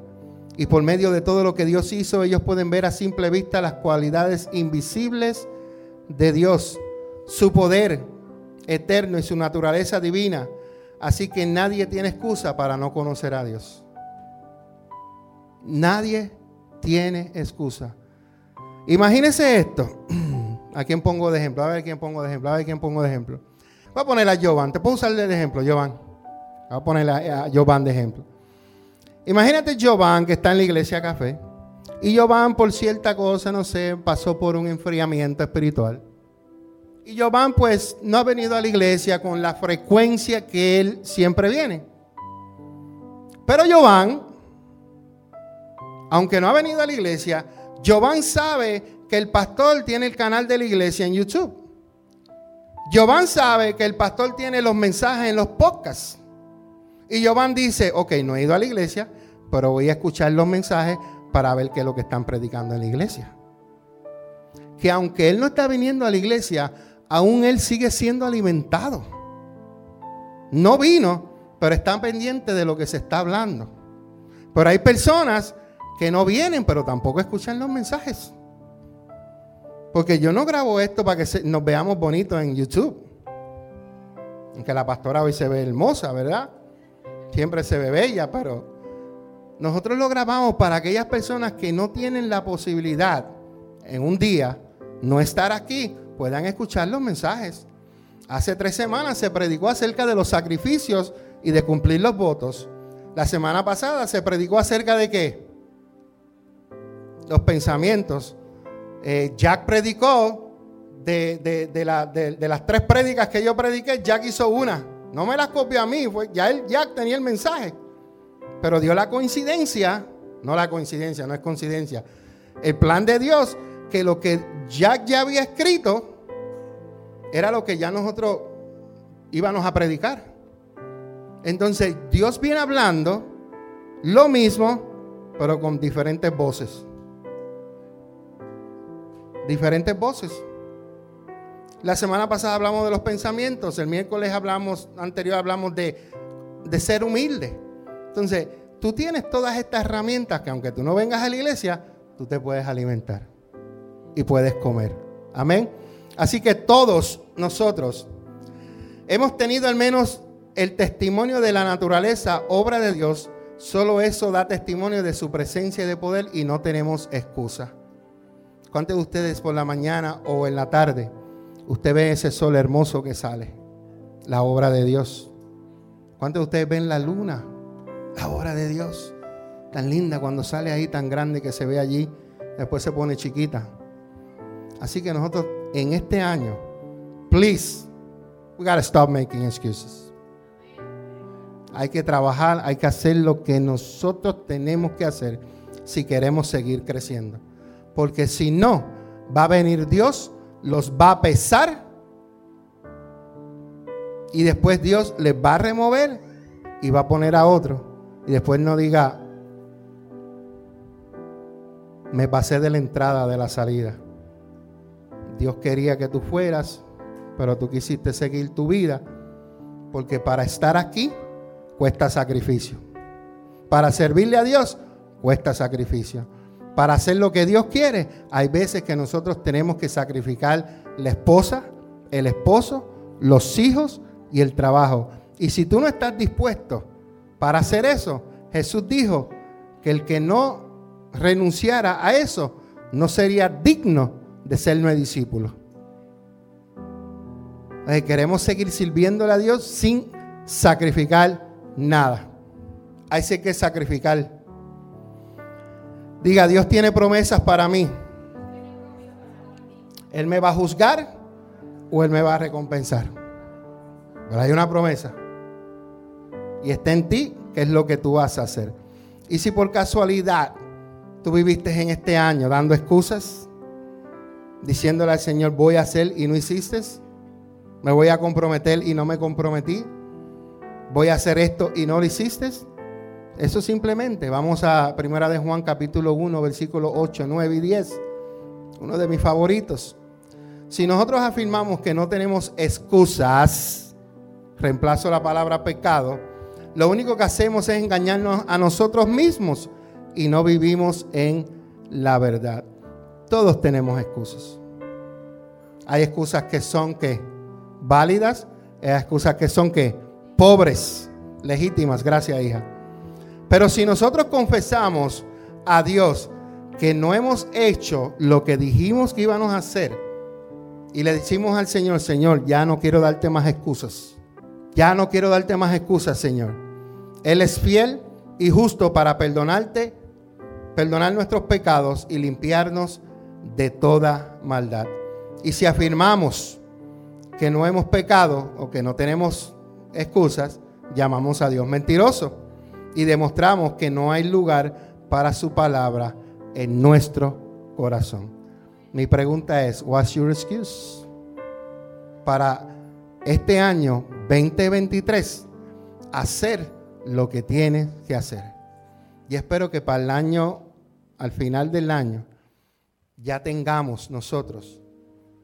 y por medio de todo lo que Dios hizo, ellos pueden ver a simple vista las cualidades invisibles de Dios, su poder eterno y su naturaleza divina. Así que nadie tiene excusa para no conocer a Dios. Nadie tiene excusa. Imagínese esto. *clears throat* ¿A quién pongo de ejemplo? A ver quién pongo de ejemplo. A ver quién pongo de ejemplo. Voy a poner a Jovan. Te puedo usar de ejemplo, Jovan. Voy a poner a, Jovan de ejemplo. Imagínate Jovan que está en la iglesia café. Y Jovan, por cierta cosa, no sé, pasó por un enfriamiento espiritual. Y Jovan, pues, no ha venido a la iglesia con la frecuencia que él siempre viene. Pero Jovan, aunque no ha venido a la iglesia, Jovan sabe que el pastor tiene el canal de la iglesia en YouTube. Jovan sabe que el pastor tiene los mensajes en los podcasts. Y Jovan dice, ok, no he ido a la iglesia, pero voy a escuchar los mensajes para ver qué es lo que están predicando en la iglesia. Que aunque él no está viniendo a la iglesia, aún él sigue siendo alimentado. No vino, pero está pendiente de lo que se está hablando. Pero hay personas que no vienen, pero tampoco escuchan los mensajes. Porque yo no grabo esto para que nos veamos bonitos en YouTube. Aunque la pastora hoy se ve hermosa, ¿verdad? Siempre se ve bella, pero nosotros lo grabamos para aquellas personas que no tienen la posibilidad en un día no estar aquí, puedan escuchar los mensajes. Hace tres semanas se predicó acerca de los sacrificios y de cumplir los votos. La semana pasada se predicó acerca de qué? Los pensamientos. Eh, Jack predicó de, las tres prédicas que yo prediqué, Jack hizo una. No me las copió a mí, fue, ya él, Jack tenía el mensaje. Pero dio la coincidencia, no la coincidencia, no es coincidencia. El plan de Dios, que lo que Jack ya había escrito, era lo que ya nosotros íbamos a predicar. Entonces, Dios viene hablando lo mismo, pero con diferentes voces diferentes voces. La semana pasada hablamos de los pensamientos, el miércoles hablamos, anterior hablamos de, de ser humilde. Entonces, tú tienes todas estas herramientas que aunque tú no vengas a la iglesia, tú te puedes alimentar y puedes comer. Amén. Así que todos nosotros hemos tenido al menos el testimonio de la naturaleza, obra de Dios. Solo eso da testimonio de su presencia y de poder y no tenemos excusa. ¿Cuántos de ustedes por la mañana o en la tarde usted ve ese sol hermoso que sale, la obra de Dios. ¿Cuántos de ustedes ven la luna? La obra de Dios. Tan linda cuando sale ahí, tan grande que se ve allí, después se pone chiquita. Así que nosotros en este año, please, we gotta stop making excuses. Hay que trabajar, hay que hacer lo que nosotros tenemos que hacer si queremos seguir creciendo. Porque si no, va a venir Dios, los va a pesar y después Dios les va a remover y va a poner a otro. Y después no diga, me pasé de la entrada, de la salida. Dios quería que tú fueras, pero tú quisiste seguir tu vida, porque para estar aquí cuesta sacrificio. Para servirle a Dios cuesta sacrificio. Para hacer lo que Dios quiere, hay veces que nosotros tenemos que sacrificar la esposa, el esposo, los hijos y el trabajo. Y si tú no estás dispuesto para hacer eso, Jesús dijo que el que no renunciara a eso no sería digno de ser nuestro discípulo. queremos seguir sirviéndole a Dios sin sacrificar nada. Hay que sacrificar. Diga, Dios tiene promesas para mí. Él me va a juzgar o Él me va a recompensar. Pero hay una promesa. Y está en ti qué es lo que tú vas a hacer. Y si por casualidad tú viviste en este año dando excusas, diciéndole al Señor, voy a hacer y no hiciste, me voy a comprometer y no me comprometí, voy a hacer esto y no lo hiciste, eso simplemente, vamos a Primera de Juan capítulo 1, versículo 8, 9 y 10, uno de mis favoritos. Si nosotros afirmamos que no tenemos excusas, reemplazo la palabra pecado, lo único que hacemos es engañarnos a nosotros mismos y no vivimos en la verdad. Todos tenemos excusas. Hay excusas que son que válidas, hay excusas que son que pobres, legítimas, gracias hija. Pero si nosotros confesamos a Dios que no hemos hecho lo que dijimos que íbamos a hacer y le decimos al Señor, Señor, ya no quiero darte más excusas. Ya no quiero darte más excusas, Señor. Él es fiel y justo para perdonarte, perdonar nuestros pecados y limpiarnos de toda maldad. Y si afirmamos que no hemos pecado o que no tenemos excusas, llamamos a Dios mentiroso y demostramos que no hay lugar para su palabra en nuestro corazón. Mi pregunta es, what's your excuse? Para este año 2023 hacer lo que tienes que hacer. Y espero que para el año, al final del año, ya tengamos nosotros,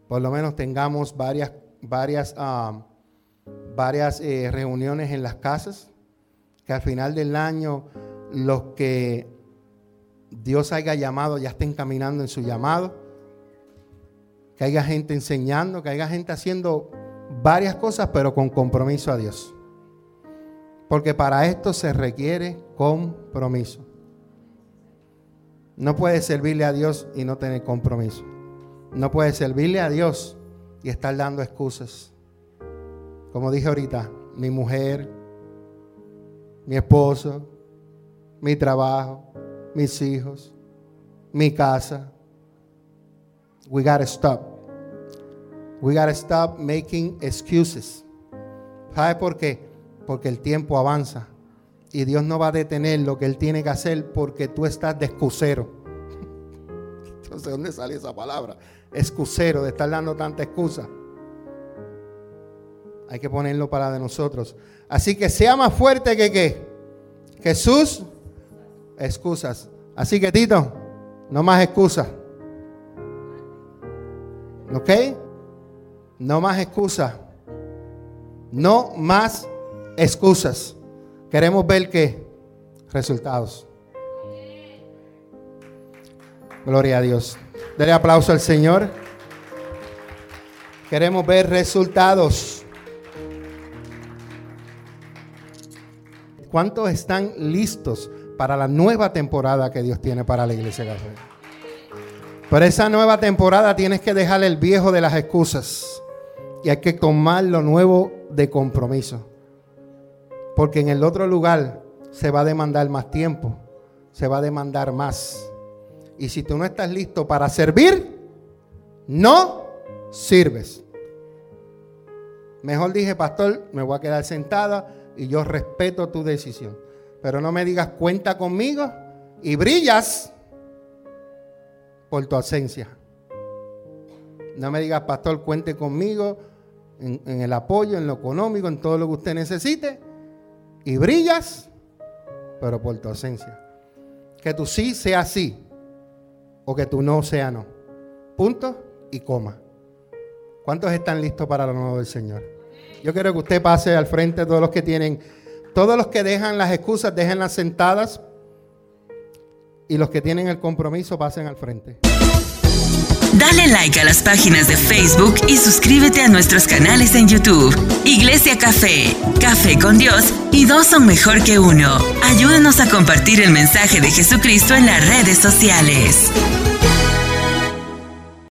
por lo menos tengamos varias, varias, ah, varias eh, reuniones en las casas, que al final del año los que Dios haya llamado ya estén caminando en su llamado, que haya gente enseñando, que haya gente haciendo varias cosas, pero con compromiso a Dios. Porque para esto se requiere compromiso. No puedes servirle a Dios y no tener compromiso. No puedes servirle a Dios y estar dando excusas. Como dije ahorita, mi mujer, mi esposo, mi trabajo, mis hijos, mi casa. We gotta stop. We gotta stop making excuses. ¿Sabe por qué? Porque el tiempo avanza y Dios no va a detener lo que Él tiene que hacer porque tú estás de excusero. *laughs* No sé dónde sale esa palabra. Excusero, de estar dando tanta excusa. Hay que ponerlo para de nosotros. Así que sea más fuerte que qué. Jesús, excusas. Así que Tito, no más excusas. ¿Ok? No más excusas. No más excusas. Queremos ver qué resultados. Gloria a Dios. Dele aplauso al Señor. Queremos ver resultados. ¿Cuántos están listos para la nueva temporada que Dios tiene para la iglesia católica? Pero esa nueva temporada tienes que dejar el viejo de las excusas. y hay que tomar lo nuevo de compromiso. Porque en el otro lugar se va a demandar más tiempo, se va a demandar más. Y si tú no estás listo para servir, no sirves. Mejor dije, pastor, me voy a quedar sentada y yo respeto tu decisión. Pero no me digas cuenta conmigo y brillas por tu ausencia. No me digas, pastor, cuente conmigo en, el apoyo, en lo económico, en todo lo que usted necesite. Y brillas, pero por tu ausencia. Que tú sí sea sí o que tú no sea no. Punto y coma. ¿Cuántos están listos para lo nuevo del Señor? Yo quiero que usted pase al frente, todos los que tienen, todos los que dejan las excusas, déjenlas sentadas. Y los que tienen el compromiso, pasen al frente. Dale like a las páginas de Facebook y suscríbete a nuestros canales en YouTube. Iglesia Café, Café con Dios y dos son mejor que uno. Ayúdanos a compartir el mensaje de Jesucristo en las redes sociales.